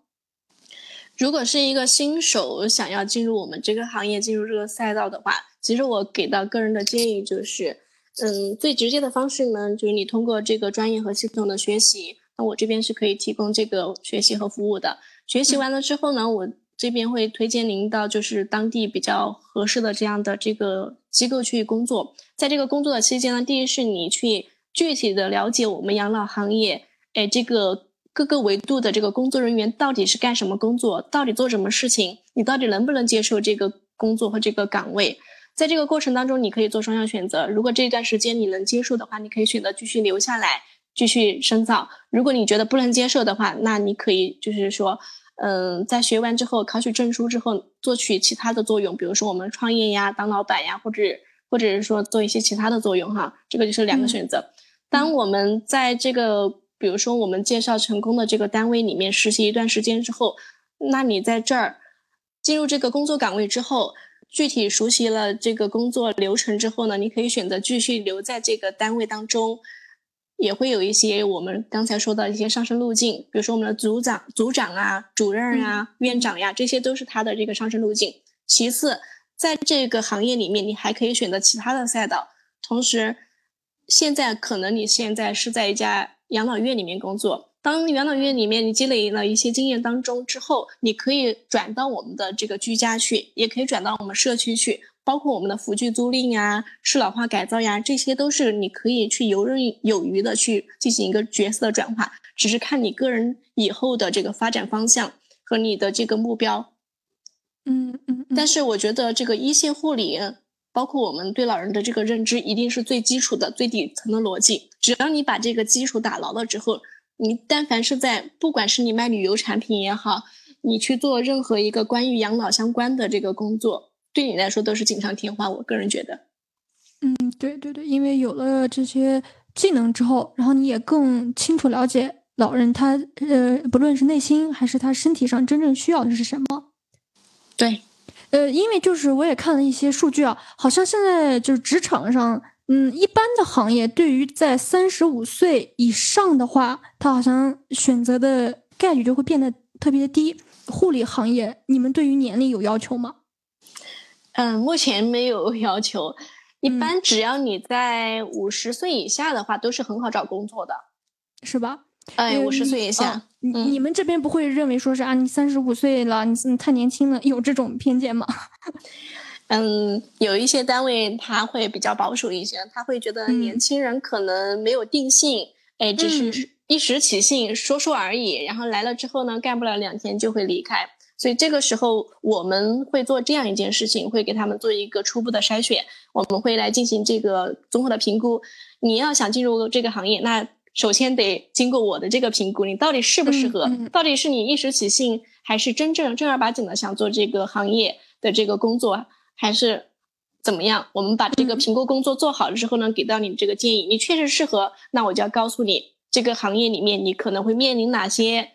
Speaker 2: 如果是一个新手想要进入我们这个行业、进入这个赛道的话，其实我给到个人的建议就是，嗯，最直接的方式呢，就是你通过这个专业和系统的学习，那我这边是可以提供这个学习和服务的。学习完了之后呢，我这边会推荐您到就是当地比较合适的这样的这个机构去工作。在这个工作的期间呢，第一是你去具体的了解我们养老行业，哎，这个各个维度的这个工作人员到底是干什么工作，到底做什么事情，你到底能不能接受这个工作和这个岗位？在这个过程当中，你可以做双向选择。如果这一段时间你能接受的话，你可以选择继续留下来，继续深造。如果你觉得不能接受的话，那你可以就是说。嗯，在学完之后，考取证书之后，做取其他的作用，比如说我们创业呀、当老板呀，或者或者是说做一些其他的作用哈，这个就是两个选择。当我们在这个，比如说我们介绍成功的这个单位里面实习一段时间之后，那你在这儿进入这个工作岗位之后，具体熟悉了这个工作流程之后呢，你可以选择继续留在这个单位当中。也会有一些我们刚才说的一些上升路径，比如说我们的组长、组长啊、主任啊、院长呀，这些都是他的这个上升路径。其次，在这个行业里面，你还可以选择其他的赛道。同时，现在可能你现在是在一家养老院里面工作，当养老院里面你积累了一些经验当中之后，你可以转到我们的这个居家去，也可以转到我们社区去。包括我们的辅具租赁呀、适老化改造呀，这些都是你可以去游刃有余的去进行一个角色的转化，只是看你个人以后的这个发展方向和你的这个目标。
Speaker 1: 嗯嗯。
Speaker 2: 但是我觉得这个一线护理，包括我们对老人的这个认知，一定是最基础的、最底层的逻辑。只要你把这个基础打牢了之后，你但凡是在不管是你卖旅游产品也好，你去做任何一个关于养老相关的这个工作。对你来说都是锦上添花，我个人觉得。
Speaker 1: 嗯，对对对，因为有了这些技能之后，然后你也更清楚了解老人他呃，不论是内心还是他身体上真正需要的是什么。
Speaker 2: 对，
Speaker 1: 呃，因为就是我也看了一些数据啊，好像现在就是职场上，嗯，一般的行业对于在三十五岁以上的话，他好像选择的概率就会变得特别低。护理行业，你们对于年龄有要求吗？
Speaker 2: 嗯，目前没有 要求。一般只要你在五十岁以下的话，都是很好找工作的，
Speaker 1: 是吧？
Speaker 2: 哎，五十岁以下，
Speaker 1: 你你们这边不会认为说是啊，你三十五岁了，你你太年轻了，有这种偏见吗？
Speaker 2: 嗯，有一些单位他会比较保守一些，他会觉得年轻人可能没有定性，哎，只是一时起兴说说而已，然后来了之后呢，干不了两天就会离开。所以这个时候我们会做这样一件事情，会给他们做一个初步的筛选，我们会来进行这个综合的评估。你要想进入这个行业，那首先得经过我的这个评估，你到底适不适合？到底是你一时起兴，还是真正正儿八经的想做这个行业的这个工作，还是怎么样？我们把这个评估工作做好了之后呢，给到你这个建议，你确实适合，那我就要告诉你这个行业里面你可能会面临哪些。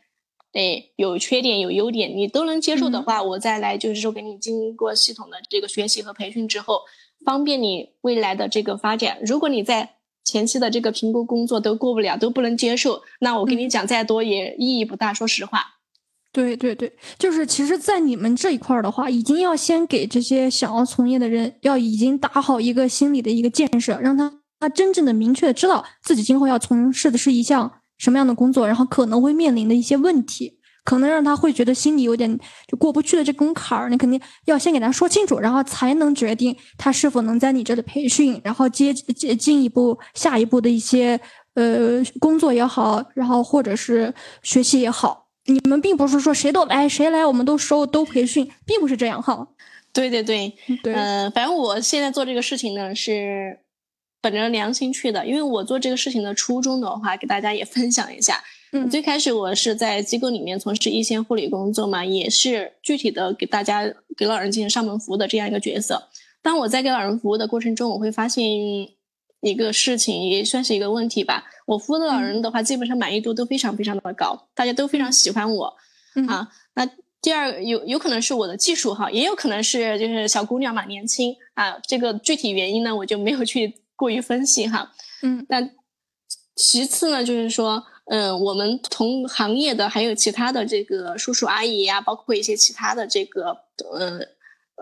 Speaker 2: 哎，有缺点有优点，你都能接受的话，我再来就是说给你经过系统的这个学习和培训之后，方便你未来的这个发展。如果你在前期的这个评估工作都过不了，都不能接受，那我跟你讲再多也意义不大。说实话，
Speaker 1: 对对对，就是其实，在你们这一块的话，已经要先给这些想要从业的人，要已经打好一个心理的一个建设，让他他真正的明确的知道自己今后要从事的是一项。什么样的工作，然后可能会面临的一些问题，可能让他会觉得心里有点就过不去的这根坎儿，你肯定要先给他说清楚，然后才能决定他是否能在你这里培训，然后接接进一步下一步的一些呃工作也好，然后或者是学习也好，你们并不是说谁都来谁来我们都收都培训，并不是这样哈。
Speaker 2: 对对对，
Speaker 1: 对，
Speaker 2: 嗯，反正我现在做这个事情呢是本着良心去的，因为我做这个事情的初衷的话，给大家也分享一下。
Speaker 1: 嗯，
Speaker 2: 最开始我是在机构里面从事一线护理工作嘛，也是具体的给大家给老人进行上门服务的这样一个角色。当我在给老人服务的过程中，我会发现一个事情，也算是一个问题吧。我服务的老人的话，基本上满意度都非常非常的高，大家都非常喜欢我啊。那第二有有可能是我的技术哈，也有可能是就是小姑娘嘛，年轻啊。这个具体原因呢，我就没有去过于分析哈。
Speaker 1: 嗯，
Speaker 2: 那其次呢，就是说，嗯，我们同行业的还有其他的这个叔叔阿姨呀，包括一些其他的这个，嗯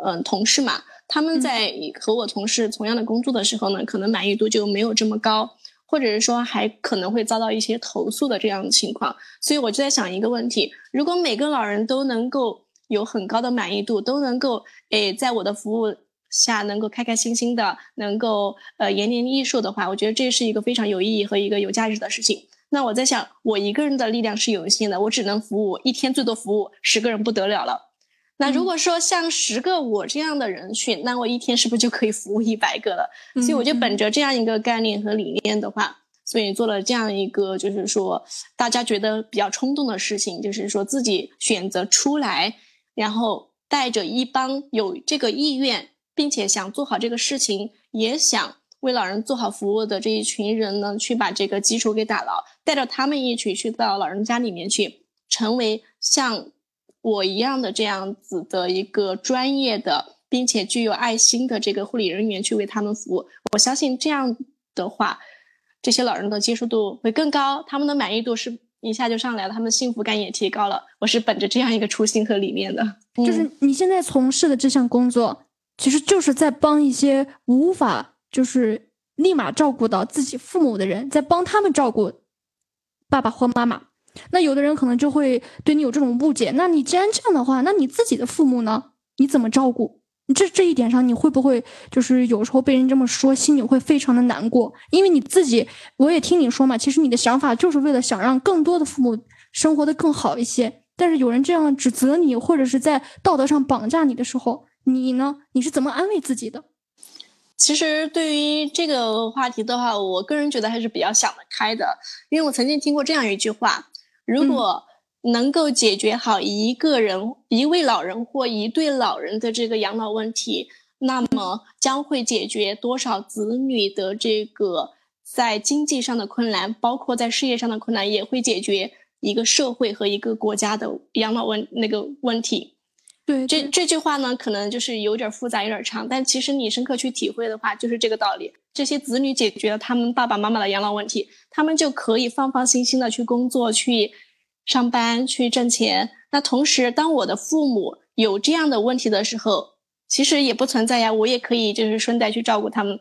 Speaker 2: 嗯，同事嘛，他们在和我从事同样的工作的时候呢，可能满意度就没有这么高。或者是说还可能会遭到一些投诉的这样的情况，所以我就在想一个问题：如果每个老人都能够有很高的满意度，都能够诶在我的服务下能够开开心心的，能够呃延年益寿的话，我觉得这是一个非常有意义和一个有价值的事情。那我在想，我一个人的力量是有限的，我只能服务一天最多服务十个人不得了了。那如果说像十个我这样的人群，那我一天是不是就可以服务一百个了？所以我就本着这样一个概念和理念的话，所以做了这样一个就是说大家觉得比较冲动的事情，就是说自己选择出来，然后带着一帮有这个意愿，并且想做好这个事情，也想为老人做好服务的这一群人呢，去把这个基础给打牢，带着他们一起去到老人家里面去，成为像。我一样的这样子的一个专业的，并且具有爱心的这个护理人员去为他们服务，我相信这样的话，这些老人的接受度会更高，他们的满意度是一下就上来了，他们的幸福感也提高了。我是本着这样一个初心和理念的，
Speaker 1: 就是你现在从事的这项工作，其实就是在帮一些无法就是立马照顾到自己父母的人，在帮他们照顾爸爸或妈妈。那有的人可能就会对你有这种误解。那你既然这样的话，那你自己的父母呢？你怎么照顾？你这这一点上，你会不会就是有时候被人这么说，心里会非常的难过？因为你自己，我也听你说嘛，其实你的想法就是为了想让更多的父母生活的更好一些。但是有人这样指责你，或者是在道德上绑架你的时候，你呢？你是怎么安慰自己的？
Speaker 2: 其实对于这个话题的话，我个人觉得还是比较想得开的，因为我曾经听过这样一句话。如果能够解决好一个人、一位老人或一对老人的这个养老问题，那么将会解决多少子女的这个在经济上的困难，包括在事业上的困难，也会解决一个社会和一个国家的养老问那个问题。
Speaker 1: 对，
Speaker 2: 这这句话呢，可能就是有点复杂，有点长，但其实你深刻去体会的话，就是这个道理。这些子女解决了他们爸爸妈妈的养老问题，他们就可以放放心心的去工作、去上班、去挣钱。那同时，当我的父母有这样的问题的时候，其实也不存在呀，我也可以就是顺带去照顾他们。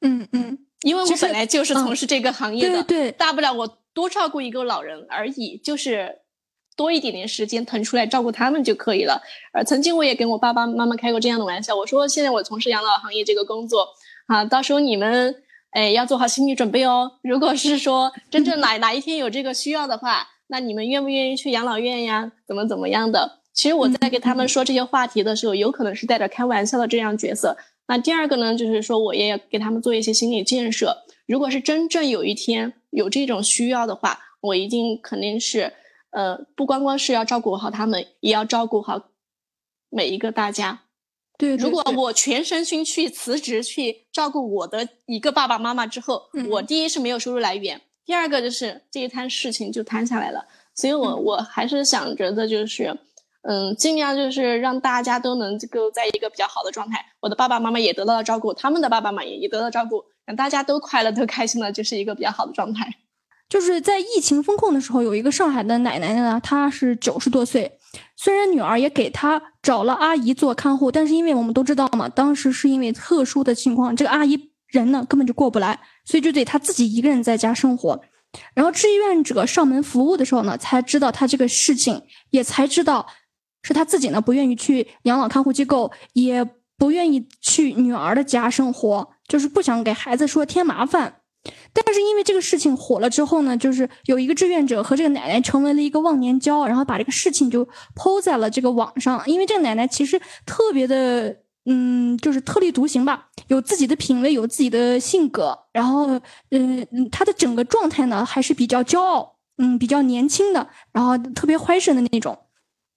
Speaker 1: 嗯嗯，
Speaker 2: 因为我本来就是从事这个行业的，
Speaker 1: 对，
Speaker 2: 大不了我多照顾一个老人而已，就是多一点点时间腾出来照顾他们就可以了。而曾经我也跟我爸爸妈妈开过这样的玩笑，我说现在我从事养老行业这个工作。啊，到时候你们哎要做好心理准备哦。如果是说真正哪哪一天有这个需要的话，那你们愿不愿意去养老院呀？怎么怎么样的？其实我在给他们说这些话题的时候，有可能是带着开玩笑的这样角色。那第二个呢，就是说我也要给他们做一些心理建设。如果是真正有一天有这种需要的话，我一定肯定是呃，不光光是要照顾好他们，也要照顾好每一个大家。
Speaker 1: 对，
Speaker 2: 如果我全身心去辞职去照顾我的一个爸爸妈妈之后，我第一是没有收入来源，第二个就是这一摊事情就摊下来了。所以我我还是想着的就是，嗯，尽量就是让大家都能够在一个比较好的状态，我的爸爸妈妈也得到了照顾，他们的爸爸妈妈也也得到照顾，让大家都快乐都开心了，就是一个比较好的状态。
Speaker 1: 就是在疫情封控的时候，有一个上海的奶奶呢，她是九十多岁，虽然女儿也给她找了阿姨做看护，但是因为我们都知道嘛，当时是因为特殊的情况，这个阿姨人呢根本就过不来，所以就得她自己一个人在家生活。然后志愿者上门服务的时候呢，才知道她这个事情，也才知道是她自己呢不愿意去养老看护机构，也不愿意去女儿的家生活，就是不想给孩子说添麻烦。但是因为这个事情火了之后呢，就是有一个志愿者和这个奶奶成为了一个忘年交，然后把这个事情就抛在了这个网上。因为这个奶奶其实特别的嗯，就是特立独行吧，有自己的品味，有自己的性格，然后，嗯，她的整个状态呢还是比较骄傲，嗯，比较年轻的，然后特别坏神的那种，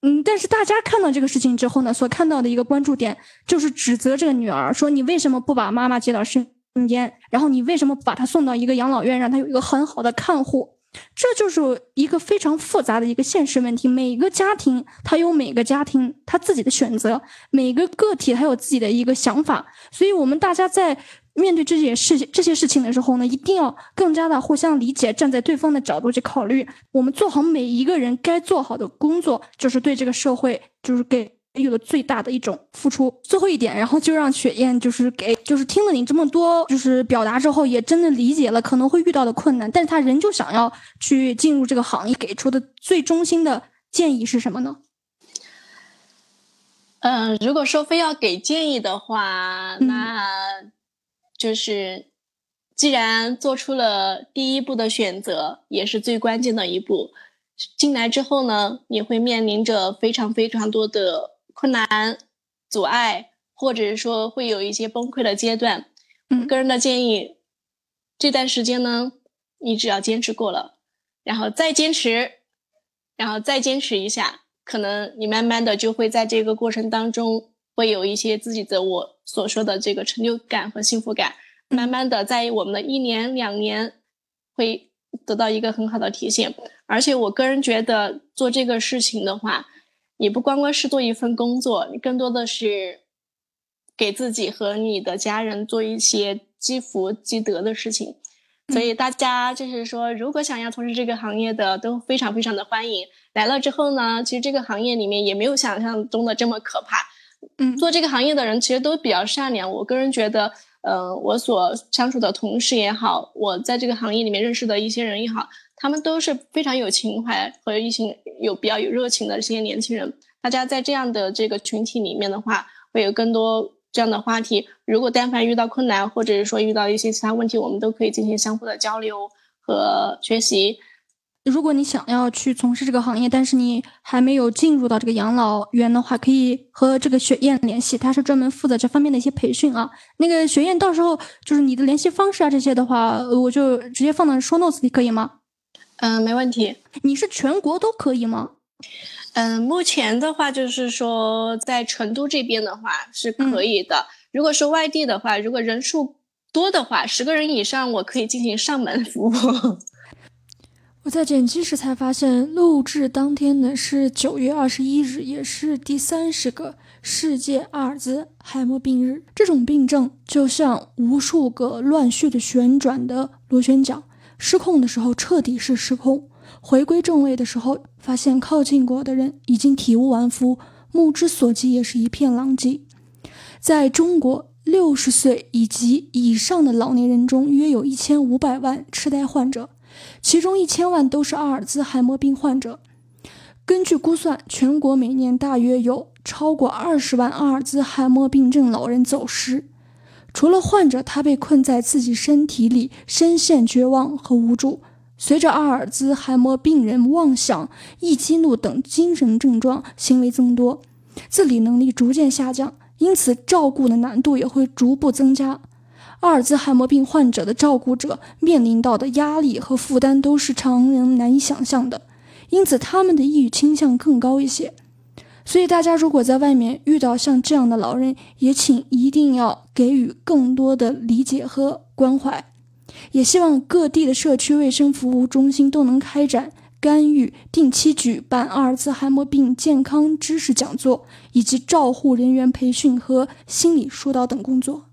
Speaker 1: 嗯，但是大家看到这个事情之后呢，所看到的一个关注点就是指责这个女儿，说你为什么不把妈妈接到身空间，然后你为什么把他送到一个养老院，让他有一个很好的看护。这就是一个非常复杂的一个现实问题。每个家庭他有每个家庭他自己的选择，每个个体他有自己的一个想法。所以，我们大家在面对这些事情、这些事情的时候呢，一定要更加的互相理解，站在对方的角度去考虑。我们做好每一个人该做好的工作，就是对这个社会，就是给。有了最大的一种付出。最后一点，然后就让雪燕就是给，就是听了你这么多就是表达之后，也真的理解了可能会遇到的困难，但是他仍旧想要去进入这个行业，给出的最中心的建议是什么呢？
Speaker 2: 嗯，如果说非要给建议的话，那就是既然做出了第一步的选择，也是最关键的一步，进来之后呢，你会面临着非常非常多的。困难、阻碍，或者是说会有一些崩溃的阶段。嗯，个人的建议，这段时间呢，你只要坚持过了，然后再坚持，然后再坚持一下，可能你慢慢的就会在这个过程当中，会有一些自己的我所说的这个成就感和幸福感，慢慢的在我们的一年两年，会得到一个很好的体现。而且我个人觉得做这个事情的话。你不光光是做一份工作，你更多的是给自己和你的家人做一些积福积德的事情。所以大家就是说，如果想要从事这个行业的，都非常非常的欢迎。来了之后呢，其实这个行业里面也没有想象中的这么可怕。
Speaker 1: 嗯，
Speaker 2: 做这个行业的人其实都比较善良。我个人觉得，呃，我所相处的同事也好，我在这个行业里面认识的一些人也好。他们都是非常有情怀和一些有比较有热情的这些年轻人。大家在这样的这个群体里面的话，会有更多这样的话题。如果但凡遇到困难，或者是说遇到一些其他问题，我们都可以进行相互的交流和学习。
Speaker 1: 如果你想要去从事这个行业，但是你还没有进入到这个养老院的话，可以和这个雪燕联系，他是专门负责这方面的一些培训啊。那个雪燕，到时候就是你的联系方式啊这些的话，我就直接放到 show notes 里，可以吗？
Speaker 2: 嗯，没问题。
Speaker 1: 你是全国都可以吗？
Speaker 2: 嗯，目前的话就是说，在成都这边的话是可以的。如果是外地的话，如果人数多的话，十个人以上，我可以进行上门服务。
Speaker 1: 我在剪辑时才发现，录制当天呢是九月二十一日，也是第三十个世界阿尔兹海默病日。这种病症就像无数个乱序的旋转的螺旋桨。失控的时候彻底是失控，回归正位的时候，发现靠近过的人已经体无完肤，目之所及也是一片狼藉。在中国，六十岁以及以上的老年人中，约有一千五百万痴呆患者，其中一千万都是阿尔兹海默病患者。根据估算，全国每年大约有超过二十万阿尔兹海默病症老人走失。除了患者，他被困在自己身体里，深陷绝望和无助。随着阿尔兹海默病人妄想、易激怒等精神症状行为增多，自理能力逐渐下降，因此照顾的难度也会逐步增加。阿尔兹海默病患者的照顾者面临到的压力和负担都是常人难以想象的，因此他们的抑郁倾向更高一些。所以，大家如果在外面遇到像这样的老人，也请一定要给予更多的理解和关怀。也希望各地的社区卫生服务中心都能开展干预、定期举办阿尔茨海默病健康知识讲座，以及照护人员培训和心理疏导等工作。